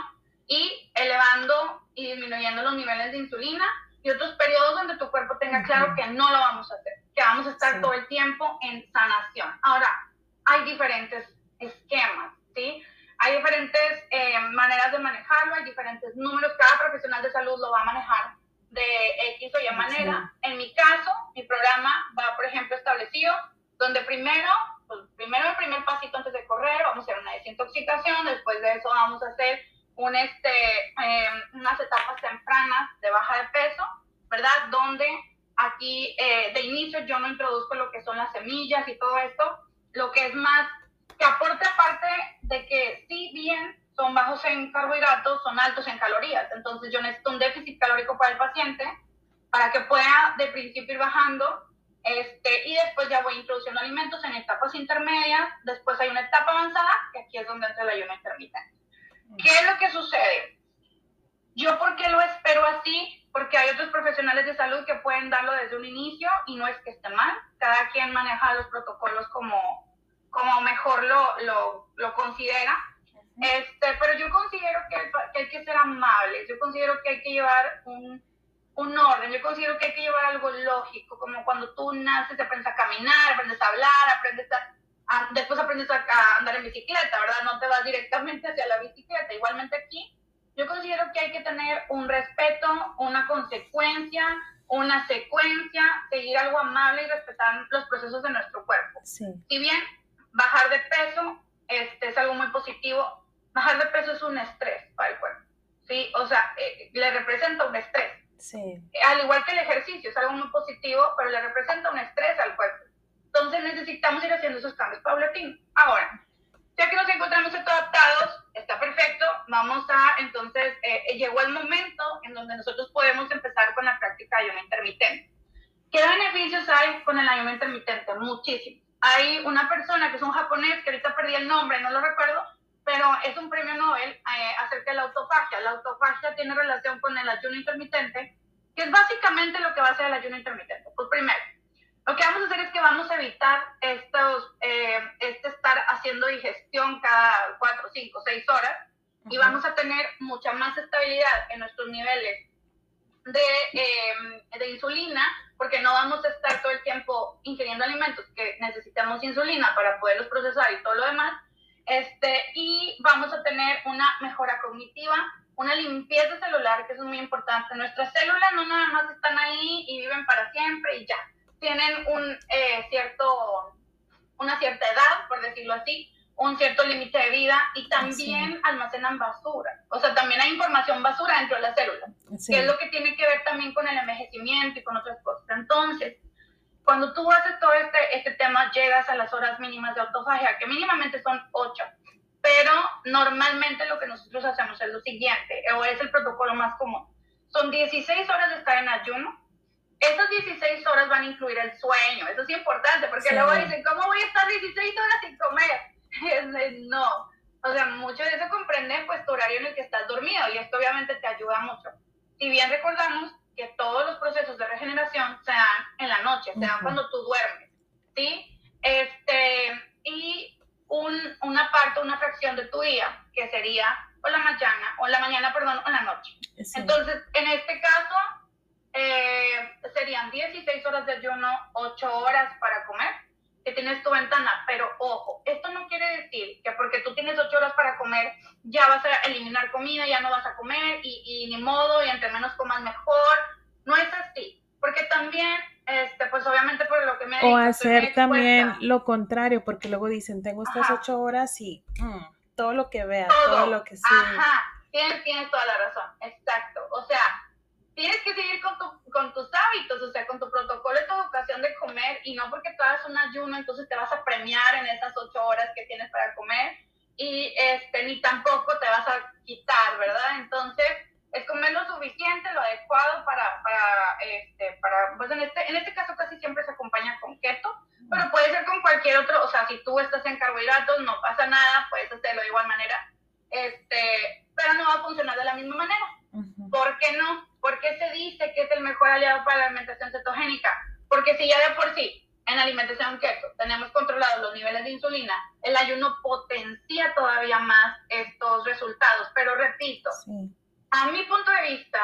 y elevando y disminuyendo los niveles de insulina y otros periodos donde tu cuerpo tenga claro que no lo vamos a hacer, que vamos a estar todo el tiempo en sanación. Ahora, hay diferentes esquemas, ¿sí? Hay diferentes eh, maneras de manejarlo, hay diferentes números, cada profesional de salud lo va a manejar de X o Y manera. En mi caso, mi programa va, por ejemplo, establecido donde primero, pues, primero el primer pasito antes de correr, vamos a hacer una desintoxicación, después de eso vamos a hacer un, este, em, unas etapas tempranas de baja de peso, ¿verdad? Donde aquí eh, de inicio yo no introduzco lo que son las semillas y todo esto, lo que es más, que aporte aparte de que si bien son bajos en carbohidratos, son altos en calorías. Entonces yo necesito un déficit calórico para el paciente para que pueda de principio ir bajando este, y después ya voy introduciendo alimentos en etapas intermedias, después hay una etapa avanzada, que aquí es donde entra el ayuno intermitente. ¿Qué es lo que sucede? Yo, ¿por qué lo espero así? Porque hay otros profesionales de salud que pueden darlo desde un inicio y no es que esté mal. Cada quien maneja los protocolos como, como mejor lo, lo, lo considera. Este, pero yo considero que, que, hay que ser amables, yo considero que hay que llevar un, un orden. Yo considero que hay que llevar algo lógico, como cuando tú naces, aprendes a caminar, aprendes a hablar, aprendes a, después aprendes a, andar en bicicleta, ¿verdad? No te vas directamente hacia la bicicleta. Igualmente aquí, yo considero que hay que tener un respeto, una consecuencia, una secuencia, seguir algo amable y respetar los procesos de nuestro cuerpo. Si bien bajar de peso este, es algo muy positivo, bajar de peso es un estrés para el cuerpo. ¿sí? O sea, eh, le representa un estrés. Sí. Al igual que el ejercicio, es algo muy positivo, pero le representa un estrés al cuerpo. Entonces necesitamos ir haciendo esos cambios paulatinos. Ahora, ya que nos encontramos adaptados, está perfecto, vamos a, entonces, eh, eh, llegó el momento en donde nosotros podemos empezar con la práctica de ayuno intermitente. ¿Qué beneficios hay con el ayuno intermitente? Muchísimos. Hay una persona que es un japonés, que ahorita perdí el nombre, no lo recuerdo, pero es un premio Nobel eh, acerca de la autofagia. La autofagia tiene relación con el ayuno intermitente, que es básicamente lo que va a hacer el ayuno intermitente. Pues primero, lo que vamos a hacer es que vamos a evitar estos, eh, este estar haciendo digestión cada 4, 5, 6 horas y vamos a tener mucha más estabilidad en nuestros niveles de, eh, de insulina, porque no vamos a estar todo el tiempo ingiriendo alimentos que necesitamos insulina para poderlos procesar y todo lo demás, este, y vamos a tener una mejora cognitiva, una limpieza celular, que es muy importante. Nuestras células no nada más están ahí y viven para siempre y ya. Tienen un eh, cierto, una cierta edad, por decirlo así, un cierto límite de vida y también almacenan basura. O sea, también hay información basura dentro de la célula, que es lo que tiene que ver también con el envejecimiento y con otras cosas. Entonces, cuando tú haces todo este, este tema, llegas a las horas mínimas de autofagia, que mínimamente son 8. Pero normalmente lo que nosotros hacemos es lo siguiente, o es el protocolo más común. Son 16 horas de estar en ayuno. Esas 16 horas van a incluir el sueño. Eso es importante, porque luego dicen, ¿cómo voy a estar 16 horas sin comer? (laughs) no. O sea, mucho de eso comprende pues tu horario en el que estás dormido y esto obviamente te ayuda mucho. Si bien recordamos, que todos los procesos de regeneración se dan en la noche, se dan cuando tú duermes, ¿sí? Este, y un, una parte, una fracción de tu día, que sería o la mañana, o la mañana, perdón, o la noche. Entonces, en este caso, eh, serían 16 horas de ayuno, 8 horas para comer, que tienes tu ventana, pero ojo, esto no quiere decir que porque tú tienes ocho horas para comer, ya vas a eliminar comida, ya no vas a comer y, y ni modo, y entre menos comas mejor. No es así, porque también, este, pues obviamente por lo que me... O hacer también lo contrario, porque luego dicen, tengo estas ocho horas y mm, todo lo que vea, todo, lo que sí. Ajá, tienes, tienes toda la razón, exacto. O sea, tienes que seguir con, tu, con tus hábitos, o sea, con tu protocolo y tu educación de comer, y no porque tú hagas un ayuno, entonces te vas a premiar en esas ocho horas que tienes para comer, y este, ni tampoco te vas a quitar, ¿verdad? Entonces, es comer lo suficiente, lo adecuado para, para, este, para pues en este, en este caso casi siempre se acompaña con keto, pero puede ser con cualquier otro, o sea, si tú estás en carbohidratos, no pasa nada, puedes hacerlo de igual manera, este, pero no va a funcionar de la misma manera. ¿Por qué no? ¿Por qué se dice que es el mejor aliado para la alimentación cetogénica? Porque si ya de por sí en alimentación keto tenemos controlados los niveles de insulina, el ayuno potencia todavía más estos resultados. Pero repito, a mi punto de vista,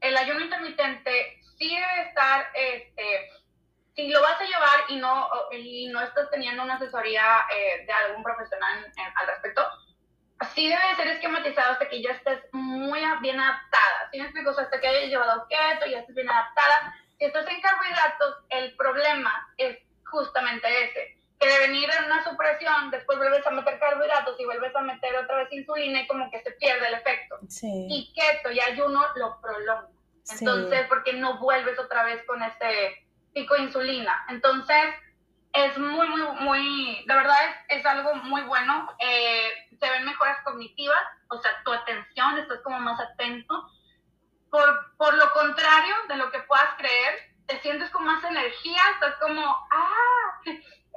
el ayuno intermitente sí debe estar, este, si lo vas a llevar y no, y no estás teniendo una asesoría eh, de algún profesional al respecto, sí debe ser esquematizado hasta que ya estés muy bien adaptada. ¿Sí me explico? hasta que hayas llevado keto y ya estés bien adaptada. Si estás en carbohidratos, el problema es justamente ese. Que de venir en una supresión, después vuelves a meter carbohidratos y vuelves a meter otra vez insulina y como que se pierde el efecto. Sí. Y keto y ayuno lo prolonga. Entonces, porque no vuelves otra vez con este pico de insulina. Entonces, es muy, muy, muy, la verdad es, es algo muy bueno. Eh, se ven mejoras cognitivas, o sea, tu atención, estás como más atento. Por, por lo contrario de lo que puedas creer, te sientes con más energía, estás como, ah,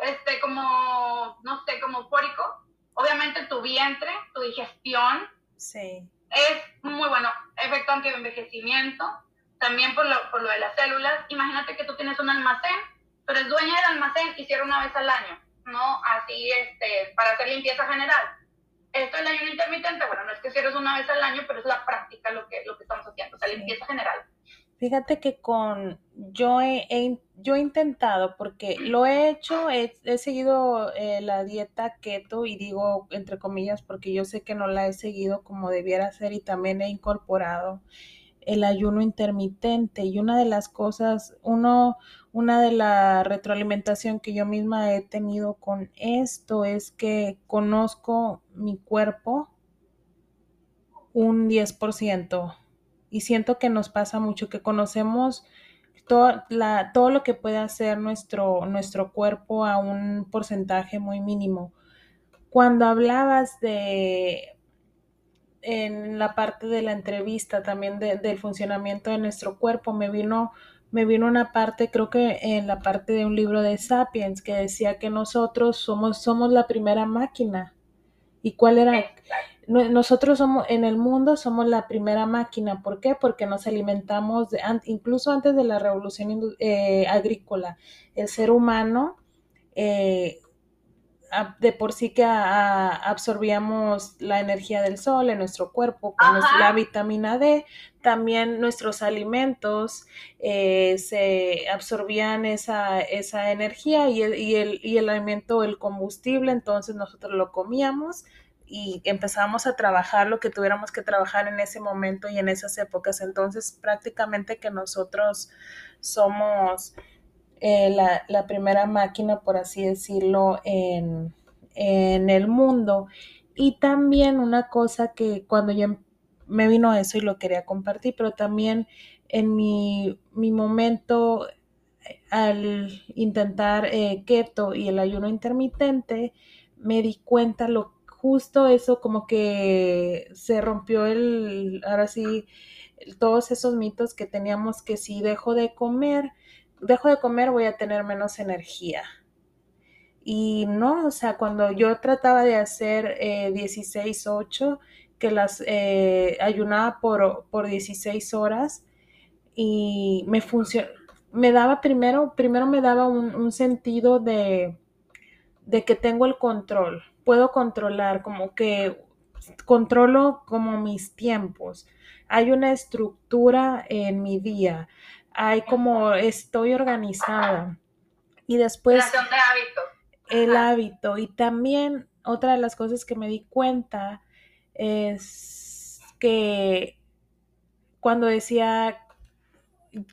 este, como, no sé, como eufórico. Obviamente tu vientre, tu digestión. Sí. Es muy bueno. Efecto anti-envejecimiento. También por lo, por lo de las células. Imagínate que tú tienes un almacén pero es dueña del almacén y cierra una vez al año, ¿no? Así, este, para hacer limpieza general. Esto es el ayuno intermitente, bueno, no es que cierres una vez al año, pero es la práctica lo que, lo que estamos haciendo, o sea, limpieza general. Fíjate que con yo he, yo he intentado, porque lo he hecho, he, seguido eh, la dieta keto y digo entre comillas porque yo sé que no la he seguido como debiera ser y también he incorporado el ayuno intermitente y una de las cosas, uno, una de la retroalimentación que yo misma he tenido con esto es que conozco mi cuerpo un 10% y siento que nos pasa mucho, que conocemos todo, la, todo lo que puede hacer nuestro, nuestro cuerpo a un porcentaje muy mínimo. Cuando hablabas de en la parte de la entrevista también del funcionamiento de nuestro cuerpo, me vino, me vino una parte, creo que en la parte de un libro de Sapiens, que decía que nosotros somos, somos la primera máquina. ¿Y cuál era? nosotros somos en el mundo somos la primera máquina. ¿Por qué? Porque nos alimentamos de, incluso antes de la revolución eh, agrícola. El ser humano eh, de por sí que absorbíamos la energía del sol en nuestro cuerpo con la vitamina D, también nuestros alimentos eh, se absorbían esa, esa energía y el, y, el, y el alimento, el combustible, entonces nosotros lo comíamos y empezábamos a trabajar lo que tuviéramos que trabajar en ese momento y en esas épocas. Entonces, prácticamente que nosotros somos eh, la, primera máquina, por así decirlo, en, el mundo. Y también una cosa que cuando yo me vino eso y lo quería compartir, pero también en mi, momento al intentar eh, keto y el ayuno intermitente, me di cuenta lo justo eso como que se rompió el, ahora sí, todos esos mitos que teníamos que si dejo de comer, dejo de comer voy a tener menos energía. Y no, o sea, cuando yo trataba de hacer eh, 16-8, que las eh, ayunaba por, por 16 horas y me funcionó, me daba primero, primero me daba un, un sentido de, de que tengo el control, puedo controlar, como que controlo como mis tiempos. Hay una estructura en mi día, hay como estoy organizada. Y después... El hábito. Y también otra de las cosas que me di cuenta es que cuando decía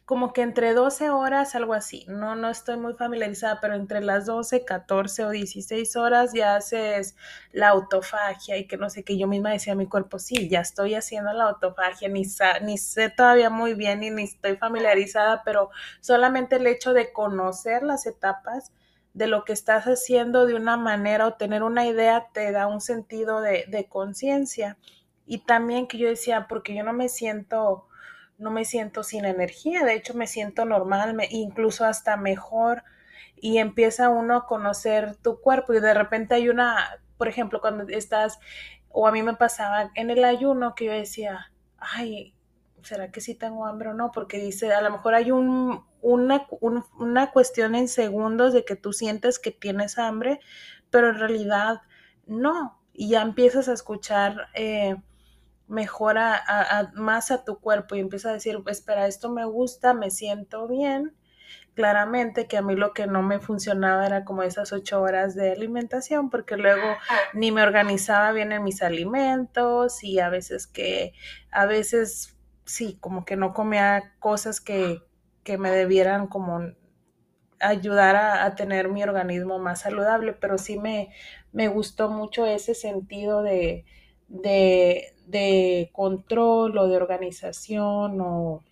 como que entre 12 horas, algo así. No, no estoy muy familiarizada, pero entre las 12, 14 o 16 horas ya haces la autofagia y que no sé qué. Yo misma decía a mi cuerpo, sí, ya estoy haciendo la autofagia, ni, ni sé todavía muy bien y ni estoy familiarizada, pero solamente el hecho de conocer las etapas de lo que estás haciendo de una manera o tener una idea te da un sentido de, de conciencia. Y también que yo decía, porque yo no me siento no me siento sin energía, de hecho me siento normal, incluso hasta mejor y empieza uno a conocer tu cuerpo y de repente hay una, por ejemplo, cuando estás, o a mí me pasaba en el ayuno que yo decía, ay, ¿será que sí tengo hambre o no? Porque dice, a lo mejor hay un, una, una cuestión en segundos de que tú sientes que tienes hambre, pero en realidad no. Y ya empiezas a escuchar eh, mejora más a tu cuerpo y empieza a decir, espera, esto me gusta, me siento bien. Claramente que a mí lo que no me funcionaba era como esas ocho horas de alimentación, porque luego ni me organizaba bien en mis alimentos y a veces que, a veces sí, como que no comía cosas que, que me debieran como ayudar a, a, tener mi organismo más saludable, pero sí me, me gustó mucho ese sentido de, de, de control o de organización o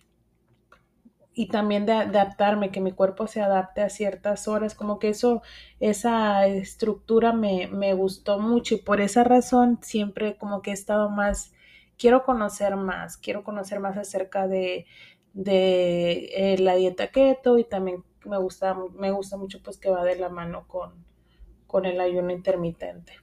y también de, adaptarme, que mi cuerpo se adapte a ciertas horas, como que eso, esa estructura me, me, gustó mucho y por esa razón siempre como que he estado más, quiero conocer más, quiero conocer más acerca de, de eh, la dieta keto y también me gusta, me gusta mucho pues que va de la mano con, con el ayuno intermitente.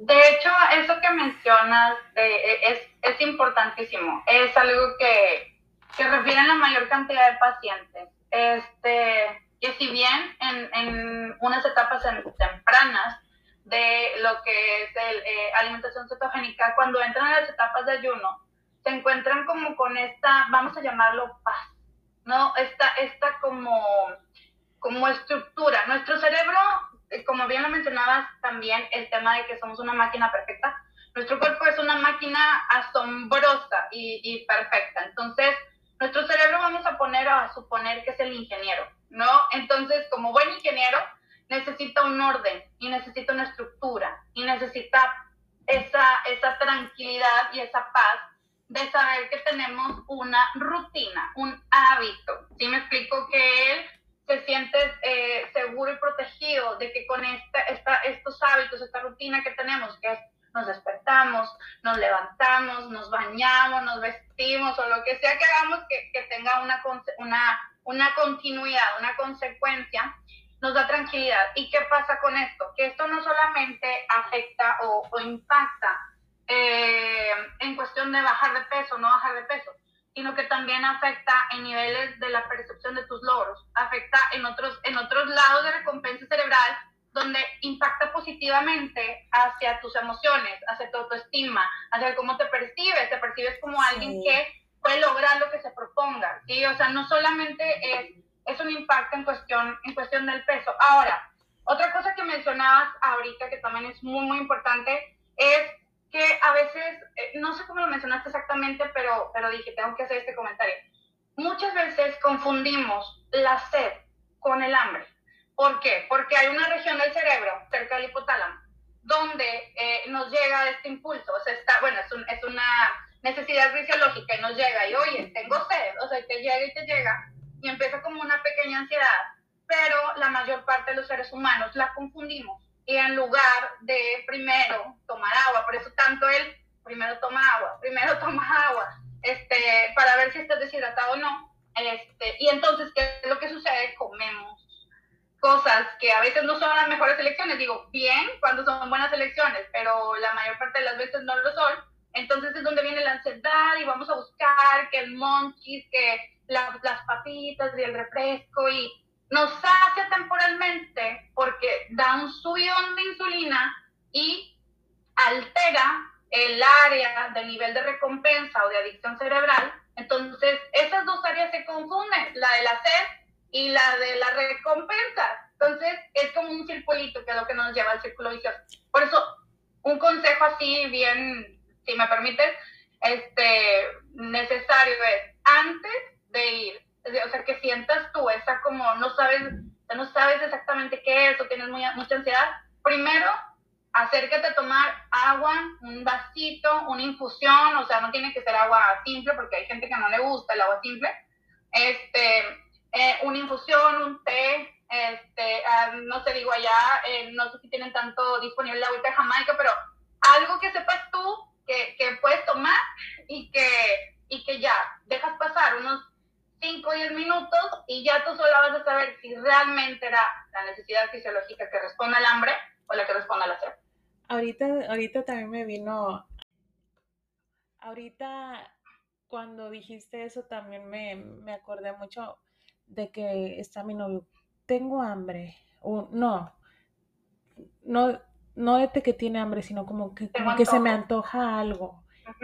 De hecho, eso que mencionas eh, es, es, importantísimo. Es algo que, que refiere a la mayor cantidad de pacientes. Este, que si bien en, en unas etapas tempranas de lo que es el, eh, alimentación cetogénica, cuando entran a las etapas de ayuno, se encuentran como con esta, vamos a llamarlo paz, ¿no? Esta, esta como, como estructura. Nuestro cerebro, eh, como bien lo mencionabas también, el tema de que somos una máquina perfecta, nuestro cuerpo es una máquina asombrosa y, y perfecta. Entonces, nuestro cerebro vamos a poner a suponer que es el ingeniero, ¿no? Entonces, como buen ingeniero, necesita un orden y necesita una estructura y necesita esa, esa tranquilidad y esa paz de saber que tenemos una rutina, un hábito. ¿Sí me explico? Que él se siente eh, seguro y protegido de que con esta, esta, estos hábitos, esta rutina que tenemos, que es nos despertamos, nos levantamos, nos bañamos, nos vestimos o lo que sea que hagamos que, que tenga una, una, una continuidad, una consecuencia, nos da tranquilidad. ¿Y qué pasa con esto? Que esto no solamente afecta o, o impacta eh, en cuestión de bajar de peso, no bajar de peso, sino que también afecta en niveles de la percepción de tus logros, afecta en otros, en otros lados de recompensa cerebral donde impacta positivamente hacia tus emociones, hacia tu autoestima, hacia cómo te percibes, te percibes como alguien que puede lograr lo que se proponga, ¿sí? O sea, no solamente es, es un impacto en cuestión, en cuestión del peso. Ahora, otra cosa que mencionabas ahorita que también es muy, muy importante es que a veces, eh, no sé cómo lo mencionaste exactamente, pero, pero dije, tengo que hacer este comentario. Muchas veces confundimos la sed con el hambre. ¿Por qué? Porque hay una región del cerebro, cerca del hipotálamo, donde eh, nos llega este impulso, o sea, está, bueno, es, es, una necesidad fisiológica y nos llega y, oye, tengo sed, o sea, te llega y te llega, y empieza como una pequeña ansiedad, pero la mayor parte de los seres humanos la confundimos y en lugar de primero tomar agua, por eso tanto él primero toma agua, primero (laughs) toma agua, este, para ver si estás deshidratado o no, este, y entonces, ¿qué es lo que sucede? Comemos cosas que a veces no son las mejores elecciones. Digo, bien cuando son buenas elecciones, pero la mayor parte de las veces no lo son. Entonces es donde viene la ansiedad y vamos a buscar que el monchis, que las papitas y el refresco y nos hace temporalmente porque da un subidón de insulina y altera el área del nivel de recompensa o de adicción cerebral. Entonces, esas dos áreas se confunden, la de la sed y la de la recompensa. Entonces, es como un circulito que es lo que nos lleva al círculo vicioso. Por eso, un consejo así, bien, si me permites, este, necesario es, antes de ir, o sea, que sientas tú esa como, no sabes, no sabes exactamente qué es o tienes muy, mucha ansiedad, primero acércate a tomar agua, un vasito, una infusión, o sea, no tiene que ser agua simple porque hay gente que no le gusta el agua simple, este, eh, una infusión, un té, este, ah, no sé, digo allá, eh, no sé si tienen tanto disponible la de Jamaica, pero algo que sepas tú que, que, puedes tomar y que, y que ya dejas pasar unos 5 o 10 minutos y ya tú solo vas a saber si realmente era la necesidad fisiológica que responde al hambre o la que responde al hacer. Ahorita, ahorita también me vino, ahorita cuando dijiste eso también me, me acordé mucho de que está mi novio, tengo hambre, o no, no, no de que tiene hambre, sino como que, como que se me antoja algo.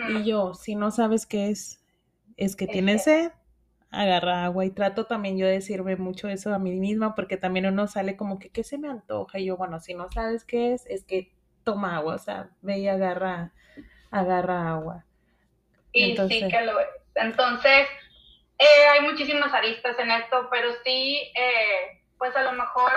Y yo, si no sabes qué es, es que tiene sed, agarra agua. Y trato también yo de decirme mucho eso a mí misma, porque también uno sale como que, ¿qué se me antoja? Y yo, bueno, si no sabes qué es, es que toma agua, o sea, ve y agarra, agarra agua. Y sí que lo es. Entonces, eh, hay muchísimas aristas en esto, pero sí, eh, pues a lo mejor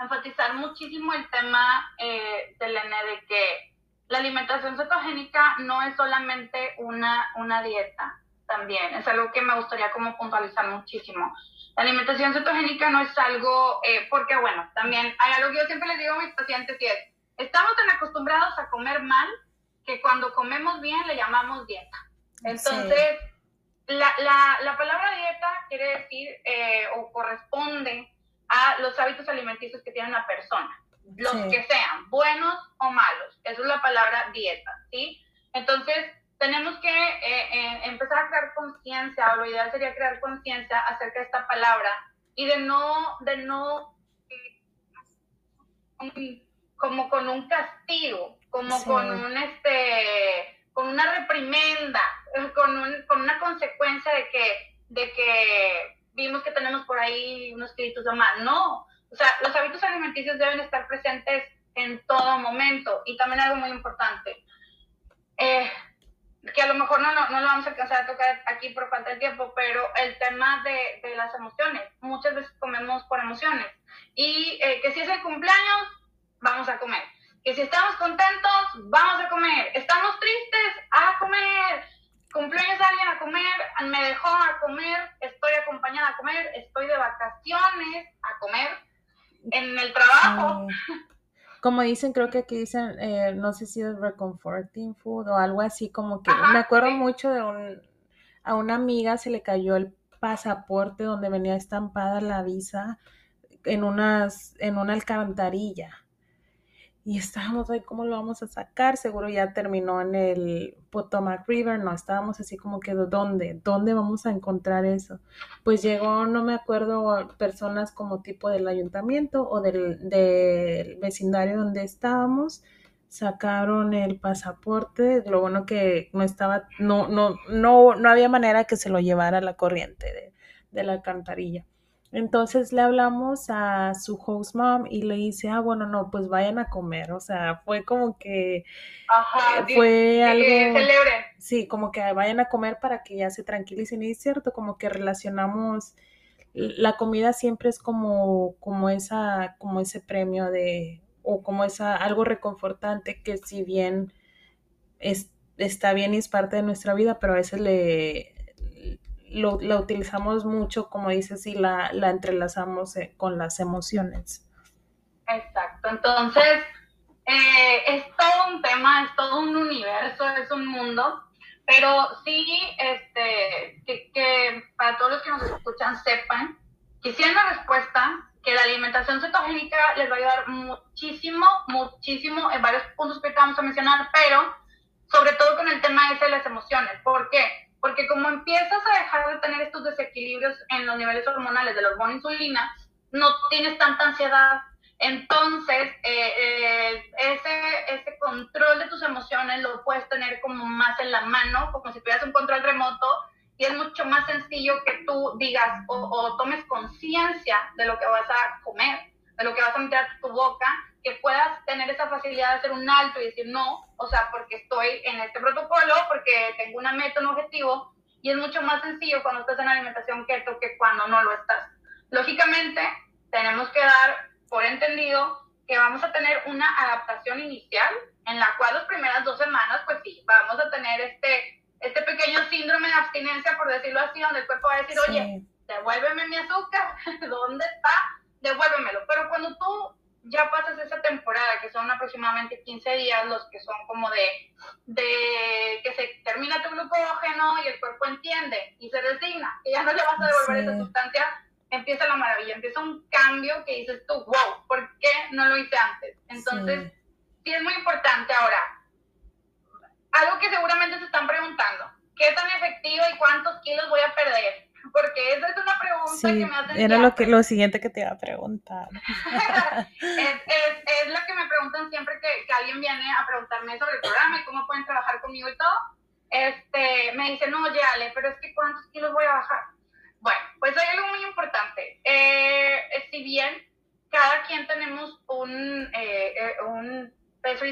enfatizar muchísimo el tema eh, del N de que la alimentación cetogénica no es solamente una, una dieta, también es algo que me gustaría como puntualizar muchísimo. La alimentación cetogénica no es algo, porque bueno, también hay algo que yo siempre les digo a mis pacientes y es, estamos tan acostumbrados a comer mal que cuando comemos bien le llamamos dieta. Entonces, la, la, la, palabra dieta quiere decir eh, o corresponde a los hábitos alimenticios que tiene una persona, los que sean, buenos o malos. Esa es la palabra dieta, ¿sí? Entonces, tenemos que eh, eh, empezar a crear conciencia, o lo ideal sería crear conciencia acerca de esta palabra y de no, de no, como con un castigo, como con un, este, con una reprimenda, con, un, con una consecuencia de que, de que vimos que tenemos por ahí unos kilitos de más. No, o sea, los hábitos alimenticios deben estar presentes en todo momento. Y también algo muy importante, eh, que a lo mejor no, no, lo vamos a alcanzar a tocar aquí por falta de tiempo, pero el tema de, de las emociones. Muchas veces comemos por emociones. Y eh, que si es el cumpleaños, vamos a comer. Que si estamos contentos, vamos a comer. Estamos tristes, a comer. Cumpleaños alguien a comer, me dejó a comer, estoy acompañada a comer, estoy de vacaciones a comer, en el trabajo. (laughs) como dicen, creo que aquí dicen, eh, no sé si es reconforting food o algo así, como que me acuerdo mucho de un, a una amiga se le cayó el pasaporte donde venía estampada la visa en unas, en una alcantarilla y estábamos ahí, ¿cómo lo vamos a sacar? Seguro ya terminó en el Potomac River, no, estábamos así como que, ¿dónde? ¿Dónde vamos a encontrar eso? Pues llegó, no me acuerdo, personas como tipo del ayuntamiento o del, del vecindario donde estábamos, sacaron el pasaporte, lo bueno que no estaba, no, no, no, no había manera que se lo llevara la corriente de, de la alcantarilla. Entonces le hablamos a su host mom y le dice, ah, bueno, no, pues vayan a comer. O sea, fue como que Ajá, eh, fue algo... Sí, como que vayan a comer para que ya se tranquilicen. Y es cierto, como que relacionamos, la comida siempre es como, como esa, como ese premio de, o como esa, algo reconfortante que si bien es, está bien y es parte de nuestra vida, pero a veces le, lo, la utilizamos mucho, como dices, y la, la entrelazamos eh, con las emociones. Exacto, entonces eh, es todo un tema, es todo un universo, es un mundo, pero sí, este, que, para todos los que nos escuchan sepan que si una respuesta, que la alimentación cetogénica les va a ayudar muchísimo, muchísimo en varios puntos que vamos a mencionar, pero sobre todo con el tema ese de las emociones. ¿Por qué? Porque como empiezas a dejar de tener estos desequilibrios en los niveles hormonales de la hormona insulina, no tienes tanta ansiedad. Entonces, eh, eh, ese, ese control de tus emociones lo puedes tener como más en la mano, como si tuvieras un control remoto, y es mucho más sencillo que tú digas o, o tomes conciencia de lo que vas a comer, de lo que vas a meter a tu boca, que puedas tener esa facilidad de hacer un alto y decir no, o sea, porque estoy en este protocolo, porque tengo una meta, un objetivo, y es mucho más sencillo cuando estás en alimentación keto que cuando no lo estás. Lógicamente, tenemos que dar por entendido que vamos a tener una adaptación inicial en la cual las primeras dos semanas, pues sí, vamos a tener este, este pequeño síndrome de abstinencia, por decirlo así, donde el cuerpo va a decir, oye, devuélveme mi azúcar, (laughs) ¿dónde está? Devuélvemelo. Pero cuando tú ya pasas esa temporada, que son aproximadamente 15 días, los que son como de, de que se termina tu glucógeno y el cuerpo entiende y se resigna, que ya no le vas a devolver esa sustancia, empieza la maravilla, empieza un cambio que dices tú, wow, ¿por qué no lo hice antes? Entonces, sí es muy importante ahora. Algo que seguramente se están preguntando, ¿qué tan efectivo y cuántos kilos voy a perder? Porque esa es una pregunta que me hacen. Era lo, que, lo siguiente que te iba a preguntar. (laughs) es, es, es, lo que me preguntan siempre que, que, alguien viene a preguntarme sobre el programa y cómo pueden trabajar conmigo y todo. Este, me dicen, no, oye, Ale, pero es que ¿cuántos kilos voy a bajar? Bueno, pues hay algo muy importante. Eh, si bien cada quien tenemos un, eh, eh un peso,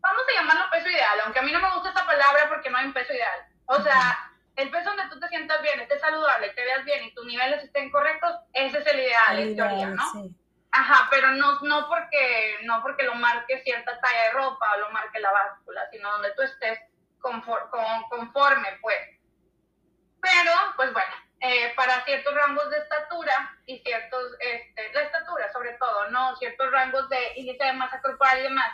vamos a llamarlo peso ideal, aunque a mí no me gusta esa palabra porque no hay un peso ideal. O sea, el peso donde tú te sientas bien, estés saludable, te veas bien y tus niveles estén correctos, ese es el ideal, en teoría, ¿no? Ajá, pero no, no, porque, no porque lo marque cierta talla de ropa o lo marque la báscula, sino donde tú estés conforme, pues. Pero, pues bueno, eh, para ciertos rangos de estatura y ciertos, este, la estatura sobre todo, ¿no? Ciertos rangos de índice de masa corporal y demás,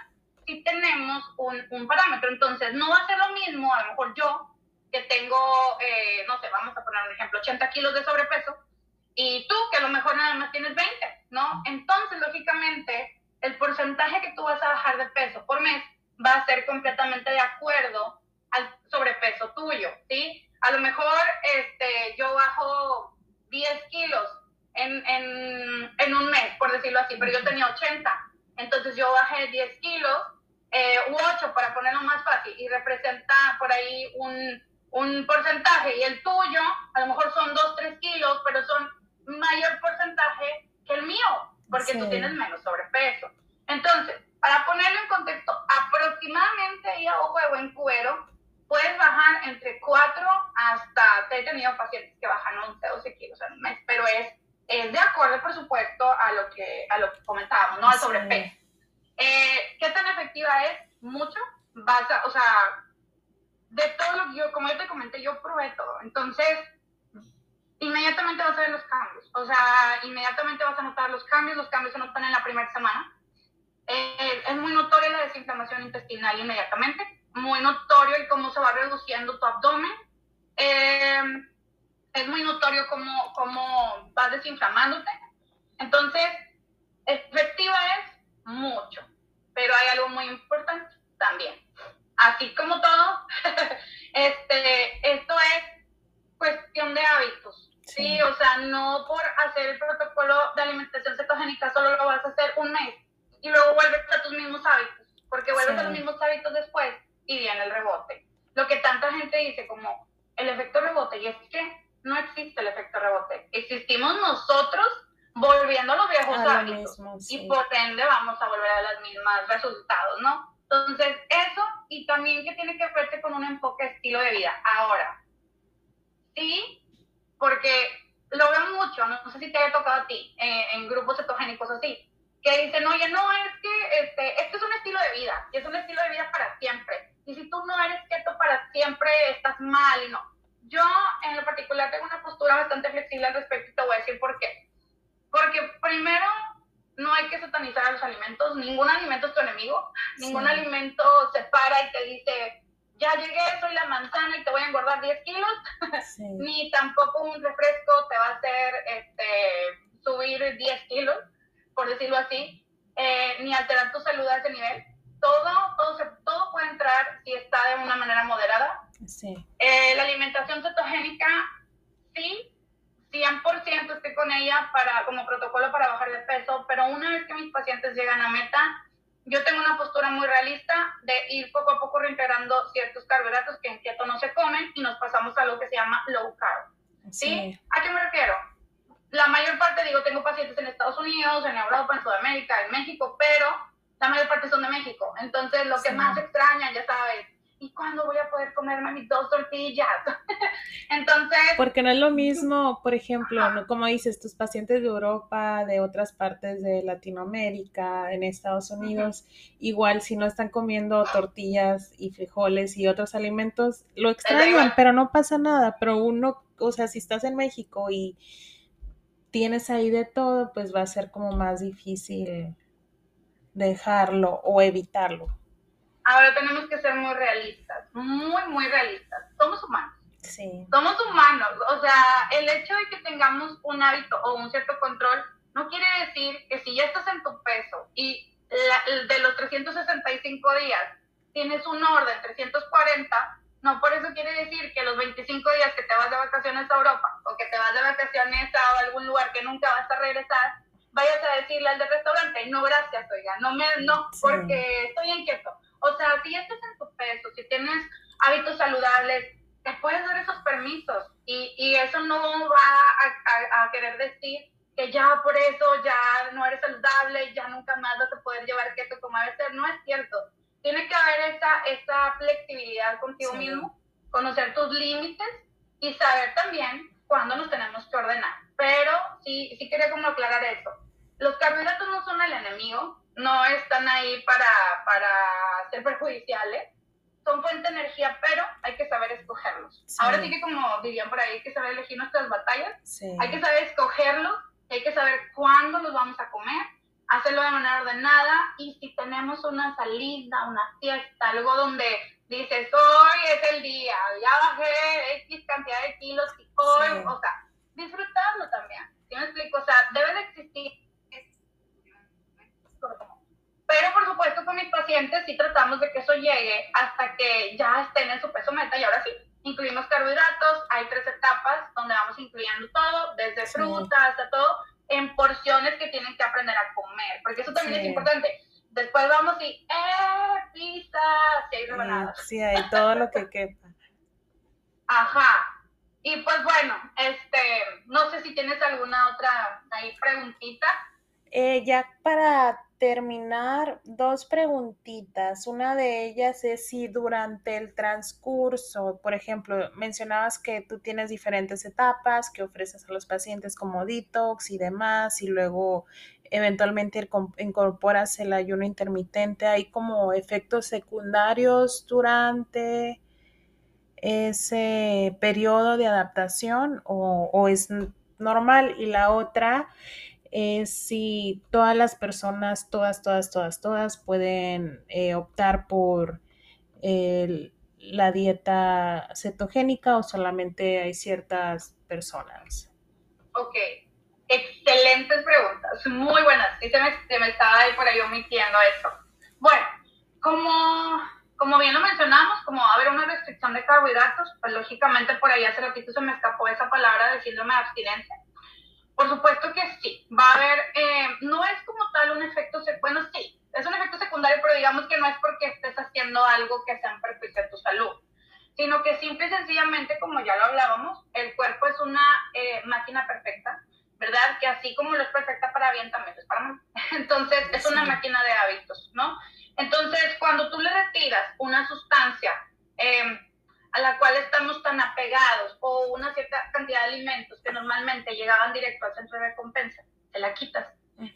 sí tenemos un, un parámetro. Entonces, no va a ser lo mismo, a lo mejor yo, que tengo, eh, no sé, vamos a poner un ejemplo, 80 kilos de sobrepeso, y tú que a lo mejor nada más tienes 20, ¿no? Entonces, lógicamente, el porcentaje que tú vas a bajar de peso por mes va a ser completamente de acuerdo al sobrepeso tuyo, ¿sí? A lo mejor este, yo bajo 10 kilos en, en, en un mes, por decirlo así, pero yo tenía 80, entonces yo bajé 10 kilos, eh, u 8 para ponerlo más fácil, y representa por ahí un un porcentaje y el tuyo a lo mejor son 2, 3 kilos, pero son mayor porcentaje que el mío, porque tú tienes menos sobrepeso. Entonces, para ponerlo en contexto, aproximadamente y a ojo de buen cubero, puedes bajar entre 4 hasta, te he tenido pacientes que bajan 11, 12 kilos en un mes, pero es, es de acuerdo, por supuesto, a lo que, a lo que comentábamos, ¿no? Al sobrepeso. Eh, ¿Qué tan efectiva es? Mucho. Vas a, o sea, de todo lo que yo, como yo te comenté, yo probé todo. Entonces, inmediatamente vas a ver los cambios. O sea, inmediatamente vas a notar los cambios. Los cambios se notan en la primera semana. Eh, es muy notoria la desinflamación intestinal inmediatamente. Muy notorio el cómo se va reduciendo tu abdomen. Eh, es muy notorio cómo, cómo vas desinflamándote. Entonces, efectiva es mucho. Pero hay algo muy importante también así como todo, (laughs) este, esto es cuestión de hábitos. Sí. o sea, no por hacer el protocolo de alimentación cetogénica solo lo vas a hacer un mes y luego vuelves a tus mismos hábitos, porque vuelves a los mismos hábitos después y viene el rebote. Lo que tanta gente dice como el efecto rebote, y es que no existe el efecto rebote, existimos nosotros volviendo a los viejos hábitos y por ende vamos a volver a los mismos enfoque estilo de vida. Ahora, sí, porque lo veo mucho, no, sé si te haya tocado a ti, eh, en grupos cetogénicos así, que dicen, oye, no, es que este, esto es un estilo de vida, y es un estilo de vida para siempre. Y si tú no eres keto para siempre, estás mal, y no. Yo, en lo particular, tengo una postura bastante flexible al respecto y te voy a decir por qué. Porque primero, no hay que satanizar a los alimentos, ningún alimento es tu enemigo, ningún alimento se para y te dice, ya llegué, soy la manzana y te voy a engordar 10 kilos, (laughs) ni tampoco un refresco te va a hacer este, subir 10 kilos, por decirlo así, eh, ni alterar tu salud a ese nivel. Todo, todo, se, todo puede entrar si está de una manera moderada. Eh, la alimentación cetogénica, sí, 100% estoy con ella para, como protocolo para bajar de peso, pero una vez que mis pacientes llegan a meta, yo tengo una postura muy realista de ir poco a poco reintegrando ciertos carbohidratos que en keto no se comen y nos pasamos a lo que se llama low carb. ¿Sí? ¿A qué me refiero? La mayor parte, digo, tengo pacientes en Estados Unidos, en Europa, en Sudamérica, en México, pero la mayor parte son de México. Entonces, lo que más extraña, ya sabes, ¿y cuándo voy a poder comerme mis dos tortillas? (laughs) Entonces... Porque no es lo mismo, por ejemplo, ¿no? como dices, tus pacientes de Europa, de otras partes de Latinoamérica, en Estados Unidos, igual si no están comiendo tortillas y frijoles y otros alimentos, lo extrañan, pero no pasa nada, pero uno, o sea, si estás en México y tienes ahí de todo, pues va a ser como más difícil dejarlo o evitarlo. Ahora tenemos que ser muy realistas, muy, muy realistas. Somos humanos. Sí. Somos humanos. O sea, el hecho de que tengamos un hábito o un cierto control no quiere decir que si ya estás en tu peso y de los 365 días tienes un orden 340, no por eso quiere decir que los 25 días que te vas de vacaciones a Europa o que te vas de vacaciones a algún lugar que nunca vas a regresar, vayas a decirle al del restaurante, no gracias, oiga, no me, no, porque estoy inquieto o sea, si estás en tu peso, si tienes hábitos saludables, te puedes dar esos permisos y, y eso no va a, a, querer decir que ya por eso ya no eres saludable, ya nunca más vas a poder llevar keto como debe ser. No es cierto. Tiene que haber esa, esa flexibilidad contigo mismo, conocer tus límites y saber también cuándo nos tenemos que ordenar. Pero sí, sí quería como aclarar eso. Los carbohidratos no son el enemigo, no están ahí para, para ser perjudiciales, son fuente de energía, pero hay que saber escogerlos. Ahora sí que como dirían por ahí, hay que saber elegir nuestras batallas, hay que saber escogerlos, hay que saber cuándo los vamos a comer, hacerlo de manera ordenada y si tenemos una salida, una fiesta, algo donde dices, hoy es el día, ya bajé X cantidad de kilos y hoy, o sea, disfrutarlo también. ¿Sí me explico? O sea, debe de existir pero por supuesto con mis pacientes sí tratamos de que eso llegue hasta que ya estén en su peso meta y ahora sí, incluimos carbohidratos, hay tres etapas donde vamos incluyendo todo, desde frutas hasta todo, en porciones que tienen que aprender a comer, porque eso también es importante. Después vamos y, ¡eh, pizza! Sí, hay rebanadas. Sí, hay todo lo que quepa. Ajá. Y pues bueno, este, no sé si tienes alguna otra ahí preguntita. Eh, ya para terminar, dos preguntitas. Una de ellas es si durante el transcurso, por ejemplo, mencionabas que tú tienes diferentes etapas que ofreces a los pacientes como detox y demás, y luego eventualmente incorporas el ayuno intermitente. ¿Hay como efectos secundarios durante ese periodo de adaptación o, o es normal? Y la otra es si todas las personas, todas, todas, todas, todas pueden eh, optar por la dieta cetogénica o solamente hay ciertas personas. Ok, excelentes preguntas, muy buenas. Y se me, estaba ahí por ahí omitiendo eso. Bueno, como, como bien lo mencionamos, como va a haber una restricción de carbohidratos, pues lógicamente por ahí hace ratito se me escapó esa palabra de síndrome abstinencia por supuesto que sí, va a haber, eh, no es como tal un efecto, bueno, sí, es un efecto secundario, pero digamos que no es porque estés haciendo algo que sea en perjuicio de tu salud, sino que simple y sencillamente, como ya lo hablábamos, el cuerpo es una eh, máquina perfecta, ¿verdad? Que así como lo es perfecta para bien, también es para mal. (laughs) Entonces, es una máquina de hábitos, ¿no? Entonces, cuando tú le retiras una sustancia, eh, a la cual estamos tan apegados o una cierta cantidad de alimentos que normalmente llegaban directo al centro de recompensa, te la quitas.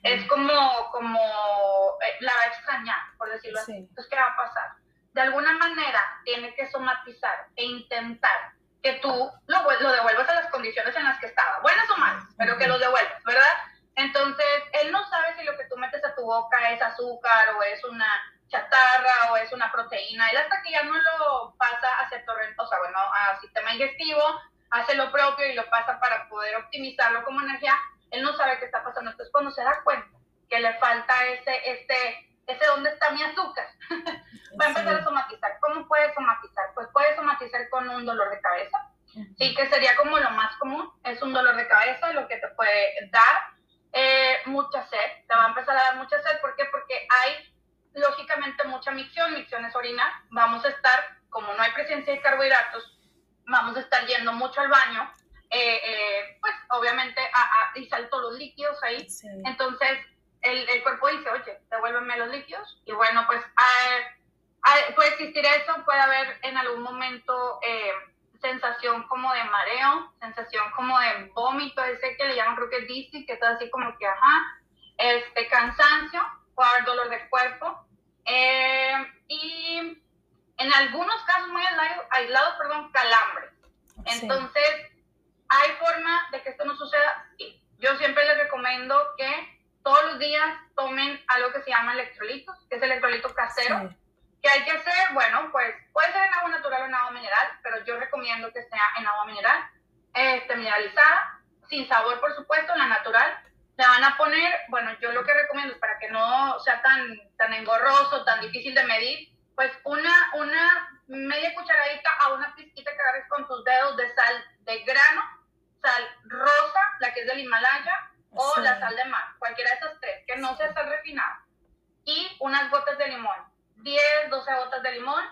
Es como, como eh, la va a extrañar, por decirlo así. Entonces, ¿qué va a pasar? De alguna manera tiene que somatizar e intentar que tú lo, lo devuelvas a las condiciones en las que estaba, buenas o malas, pero que lo devuelvas, ¿verdad? Entonces, él no sabe si lo que tú metes a tu boca es azúcar o es una chatarra o es una proteína, él hasta que ya no lo pasa hacia torrente, o sea, bueno, a sistema digestivo, hace lo propio y lo pasa para poder optimizarlo como energía, él no sabe qué está pasando. Entonces, cuando se da cuenta que le falta ese, este, ese dónde está mi azúcar, (laughs) va a empezar a somatizar. ¿Cómo puede somatizar? Pues puede somatizar con un dolor de cabeza, sí, que sería como lo más común, es un dolor de cabeza, lo que te puede dar eh, mucha sed, te va a empezar a dar mucha sed, ¿por qué? Porque hay lógicamente mucha micción, micción es orina, vamos a estar, como no hay presencia de carbohidratos, vamos a estar yendo mucho al baño, eh, eh, pues obviamente a, a, y salto los líquidos ahí, entonces el, el, cuerpo dice, oye, devuélveme los líquidos, y bueno, pues puede existir eso, puede haber en algún momento eh, sensación como de mareo, sensación como de vómito, ese que le llaman creo que dizzy, que está así como que, ajá, este cansancio, puede haber dolor de cuerpo, eh, y en algunos casos muy aislados, perdón, calambres. Entonces, ¿hay forma de que esto no suceda? Sí. Yo siempre les recomiendo que todos los días tomen algo que se llama electrolitos, que es el electrolito casero. ¿Qué hay que hacer? Bueno, pues puede ser en agua natural o en agua mineral, pero yo recomiendo que sea en agua mineral, este, mineralizada, sin sabor, por supuesto, la natural le van a poner, bueno, yo lo que recomiendo es para que no sea tan, tan engorroso, tan difícil de medir, pues una, una media cucharadita a una pizquita que agarres con tus dedos de sal de grano, sal rosa, la que es del Himalaya, o la sal de mar, cualquiera de esas tres, que no sea sal refinada. Y unas gotas de limón, 10, 12 gotas de limón,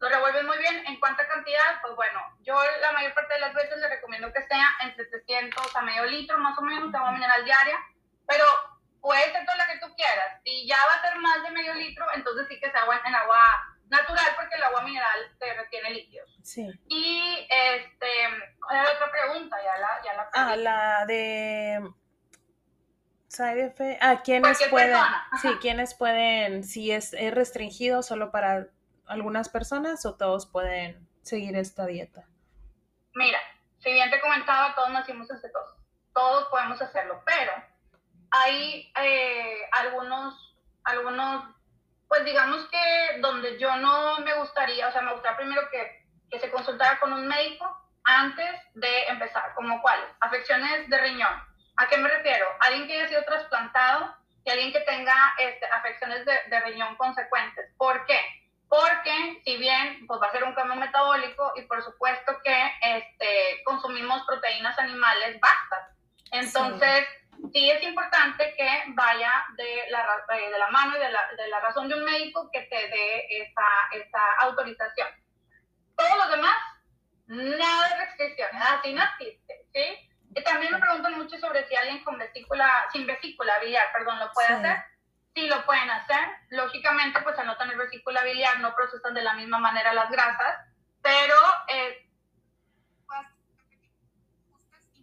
lo revuelves muy bien. ¿En cuánta cantidad? Pues bueno, yo la mayor parte de las veces le recomiendo que sea entre 300 a medio litro más o menos de agua mineral diaria, pero puede ser toda la que tú quieras. Si ya va a ser más de medio litro, entonces sí que sea agua en agua natural porque el agua mineral te retiene líquidos. Sí. Y este, ¿cuál era la otra pregunta? Ya la, ya la Ah, la de side Ah, ¿quiénes pueden? Sí, ¿quiénes pueden? Si es, es restringido solo para algunas personas o todos pueden seguir esta dieta? Mira, si bien te comentaba, todos nacimos cetosis. Todos podemos hacerlo, pero hay eh, algunos, algunos, pues digamos que donde yo no me gustaría, o sea, me gustaría primero que, que se consultara con un médico antes de empezar, como cuáles, afecciones de riñón. ¿A qué me refiero? Alguien que haya sido trasplantado y alguien que tenga este, afecciones de, de riñón consecuentes. ¿Por qué? Porque si bien pues va a ser un cambio metabólico y por supuesto que este, consumimos proteínas animales bastas. Entonces, sí. es importante que vaya de la, de la mano y de la, de la, razón de un médico que te dé esa, esa autorización. Todos los demás nada de restricciones, así no existe, ¿sí? Y también me preguntan mucho sobre si alguien con vesícula, sin vesícula biliar, perdón, lo puede hacer. Sí lo pueden hacer. Lógicamente, pues al no tener vesícula biliar no procesan de la misma manera las grasas, pero eh, pues,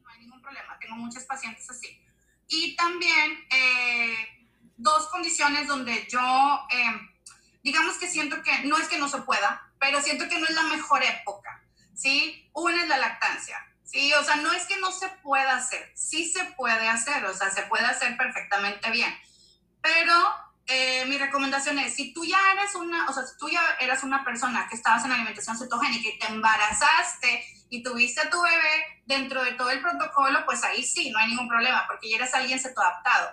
no hay ningún problema. Tengo muchos pacientes así. Y también eh, dos condiciones donde yo, eh, digamos que siento que no es que no se pueda, pero siento que no es la mejor época, ¿sí? Una es la lactancia. Sí, o sea, no es que no se pueda hacer, sí se puede hacer, o sea, se puede hacer perfectamente bien. Pero eh, mi recomendación es, si tú ya eres una, o sea, si tú ya eras una persona que estabas en alimentación cetogénica y te embarazaste y tuviste a tu bebé dentro de todo el protocolo, pues ahí sí, no hay ningún problema, porque ya eres alguien cetoadaptado.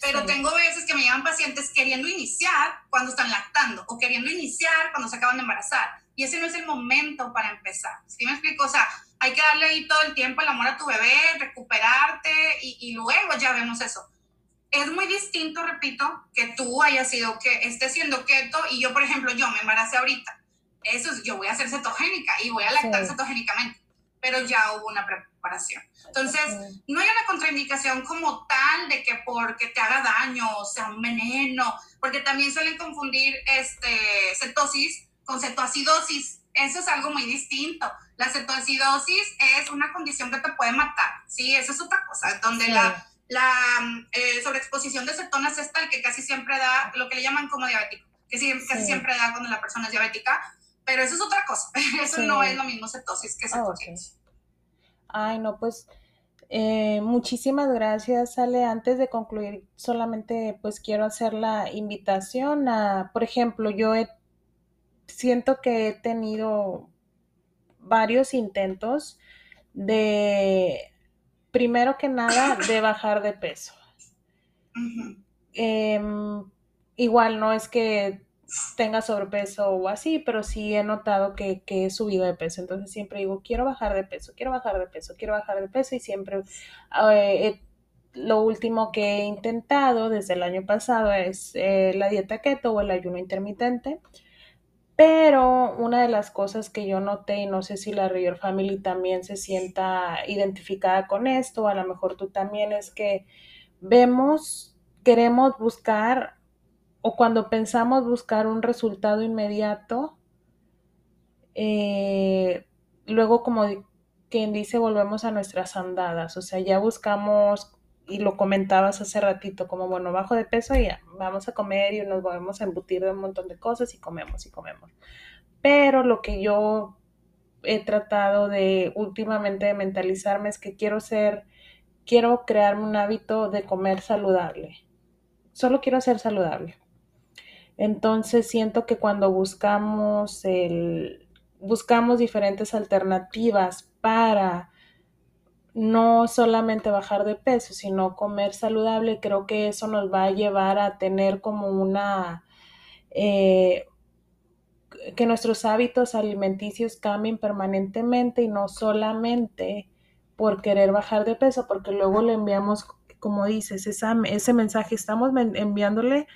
Pero tengo veces que me llevan pacientes queriendo iniciar cuando están lactando o queriendo iniciar cuando se acaban de embarazar. Y ese no es el momento para empezar. ¿Sí me explico? O sea, hay que darle ahí todo el tiempo el amor a tu bebé, recuperarte y, y luego ya vemos eso. Es muy distinto, repito, que tú hayas sido, que estés siendo keto y yo, por ejemplo, yo me embaracé ahorita. Eso es, yo voy a ser cetogénica y voy a lactar cetogénicamente, pero ya hubo una preparación. Entonces, no hay una contraindicación como tal de que porque te haga daño, o sea, un veneno, porque también suelen confundir este, cetosis con cetoacidosis. Eso es algo muy distinto. La cetoacidosis es una condición que te puede matar, ¿sí? Eso es otra cosa, donde la, la eh, sobreexposición de cetonas es tal que casi siempre da lo que le llaman como diabético, que casi siempre da cuando la persona es diabética, pero eso es otra cosa. (laughs) Eso no es lo mismo cetosis que cetosis. Ay, no, pues... Eh, muchísimas gracias, Ale. Antes de concluir, solamente pues quiero hacer la invitación a, por ejemplo, yo he siento que he tenido varios intentos de, primero que nada, de bajar de peso. Em, igual no es que tenga sobrepeso o así, pero sí he notado que, he subido de peso. Entonces siempre digo, quiero bajar de peso, quiero bajar de peso, quiero bajar de peso y siempre eh, lo último que he intentado desde el año pasado es eh, la dieta keto o el ayuno intermitente. Pero una de las cosas que yo noté, y no sé si la River Family también se sienta identificada con esto, a lo mejor tú también, es que vemos, queremos buscar, o cuando pensamos buscar un resultado inmediato, eh, luego como quien dice, volvemos a nuestras andadas, o sea, ya buscamos y lo comentabas hace ratito, como bueno, bajo de peso y vamos a comer y nos vamos a embutir de un montón de cosas y comemos y comemos. Pero lo que yo he tratado de últimamente de mentalizarme es que quiero ser, quiero crearme un hábito de comer saludable. Solo quiero ser saludable. Entonces siento que cuando buscamos el, buscamos diferentes alternativas para no solamente bajar de peso, sino comer saludable, creo que eso nos va a llevar a tener como una, eh, que nuestros hábitos alimenticios cambien permanentemente y no solamente por querer bajar de peso, porque luego le enviamos, como dices, ese mensaje, estamos enviándole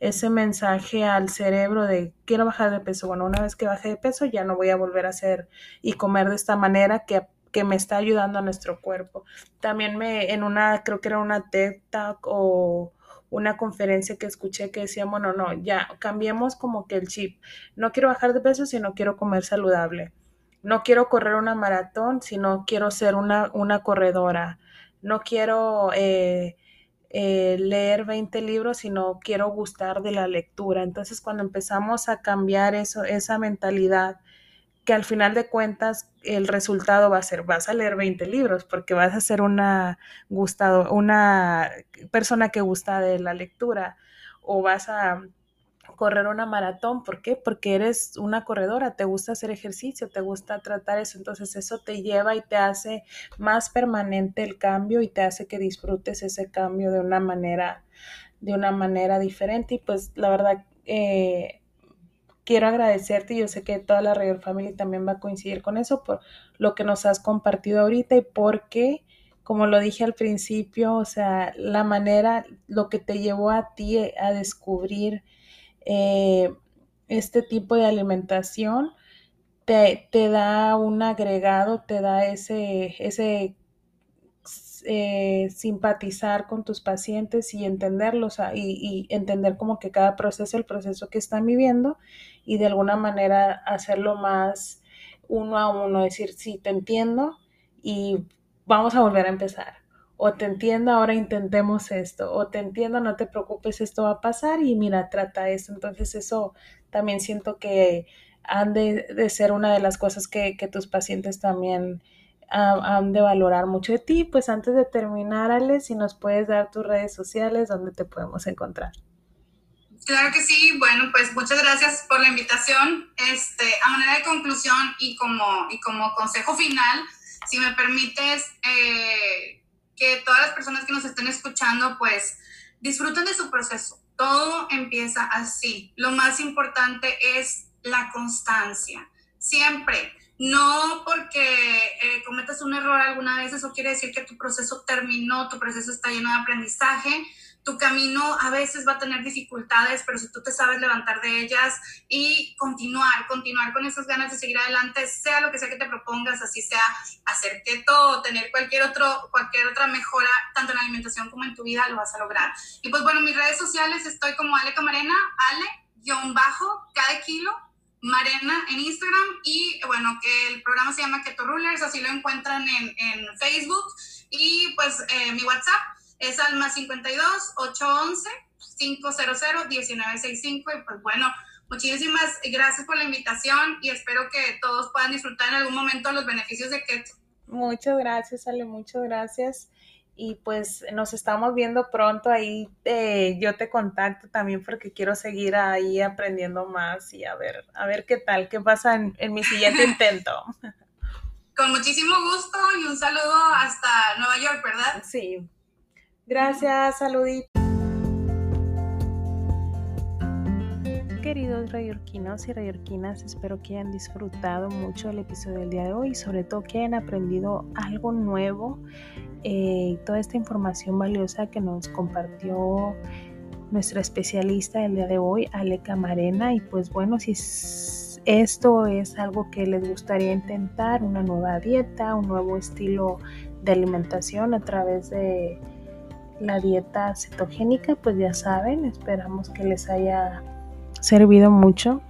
ese mensaje al cerebro de quiero bajar de peso. Bueno, una vez que baje de peso ya no voy a volver a hacer y comer de esta manera que que me está ayudando a nuestro cuerpo. También me, en una, creo que era una TED Talk o una conferencia que escuché que decía, bueno, no, ya cambiemos como que el chip. No quiero bajar de peso, sino quiero comer saludable. No quiero correr una maratón, sino quiero ser una, una corredora. No quiero eh, eh, leer 20 libros, sino quiero gustar de la lectura. Entonces, cuando empezamos a cambiar eso, esa mentalidad, que al final de cuentas el resultado va a ser, vas a leer 20 libros porque vas a ser una gustado, una persona que gusta de la lectura o vas a correr una maratón, ¿por qué? Porque eres una corredora, te gusta hacer ejercicio, te gusta tratar eso, entonces eso te lleva y te hace más permanente el cambio y te hace que disfrutes ese cambio de una manera, de una manera diferente y pues la verdad eh, quiero agradecerte, yo sé que toda la Royal Family también va a coincidir con eso por lo que nos has compartido ahorita y porque, como lo dije al principio, o sea, la manera, lo que te llevó a ti a descubrir eh, este tipo de alimentación te, te da un agregado, te da ese, ese eh, simpatizar con tus pacientes y entenderlos y, entender como que cada proceso, el proceso que están viviendo y de alguna manera hacerlo más uno a uno, decir, sí, te entiendo y vamos a volver a empezar. O te entiendo, ahora intentemos esto. O te entiendo, no te preocupes, esto va a pasar y mira, trata esto. Entonces eso también siento que han de, de ser una de las cosas que tus pacientes también han de valorar mucho de ti. Pues antes de terminar, Ale, si nos puedes dar tus redes sociales, donde te podemos encontrar. Claro que sí, bueno, pues muchas gracias por la invitación. Este, a manera de conclusión y como, y como consejo final, si me permites, eh, que todas las personas que nos estén escuchando, pues disfruten de su proceso. Todo empieza así. Lo más importante es la constancia. Siempre no porque eh, cometas un error alguna vez, eso quiere decir que tu proceso terminó, tu proceso está lleno de aprendizaje, tu camino a veces va a tener dificultades, pero si tú te sabes levantar de ellas y continuar, continuar con esas ganas de seguir adelante, sea lo que sea que te propongas, así sea hacer keto tener cualquier, otro, cualquier otra mejora, tanto en la alimentación como en tu vida, lo vas a lograr. Y pues bueno, mis redes sociales estoy como Ale Camarena, Ale-bajo, cada kilo, Marena en Instagram y bueno, que el programa se llama Keto Rulers, así lo encuentran en, en Facebook. Y pues eh, mi WhatsApp es al más 52 811 500 1965 y pues bueno, muchísimas gracias por la invitación y espero que todos puedan disfrutar en algún momento los beneficios de Keto. Muchas gracias, Ale, muchas gracias y pues nos estamos viendo pronto ahí. Eh, yo te contacto también porque quiero seguir ahí aprendiendo más y a ver, a ver qué tal, qué pasa en, en mi siguiente (laughs) intento. Con muchísimo gusto y un saludo hasta Nueva York, ¿verdad? Sí. Gracias, saludito. Queridos rayorquinos y rayorquinas, espero que hayan disfrutado mucho el episodio del día de hoy y sobre todo que hayan aprendido algo nuevo eh, toda esta información valiosa que nos compartió nuestra especialista del día de hoy, Aleca Camarena. Y pues bueno, si esto es algo que les gustaría intentar, una nueva dieta, un nuevo estilo de alimentación a través de la dieta cetogénica, pues ya saben, esperamos que les haya servido mucho.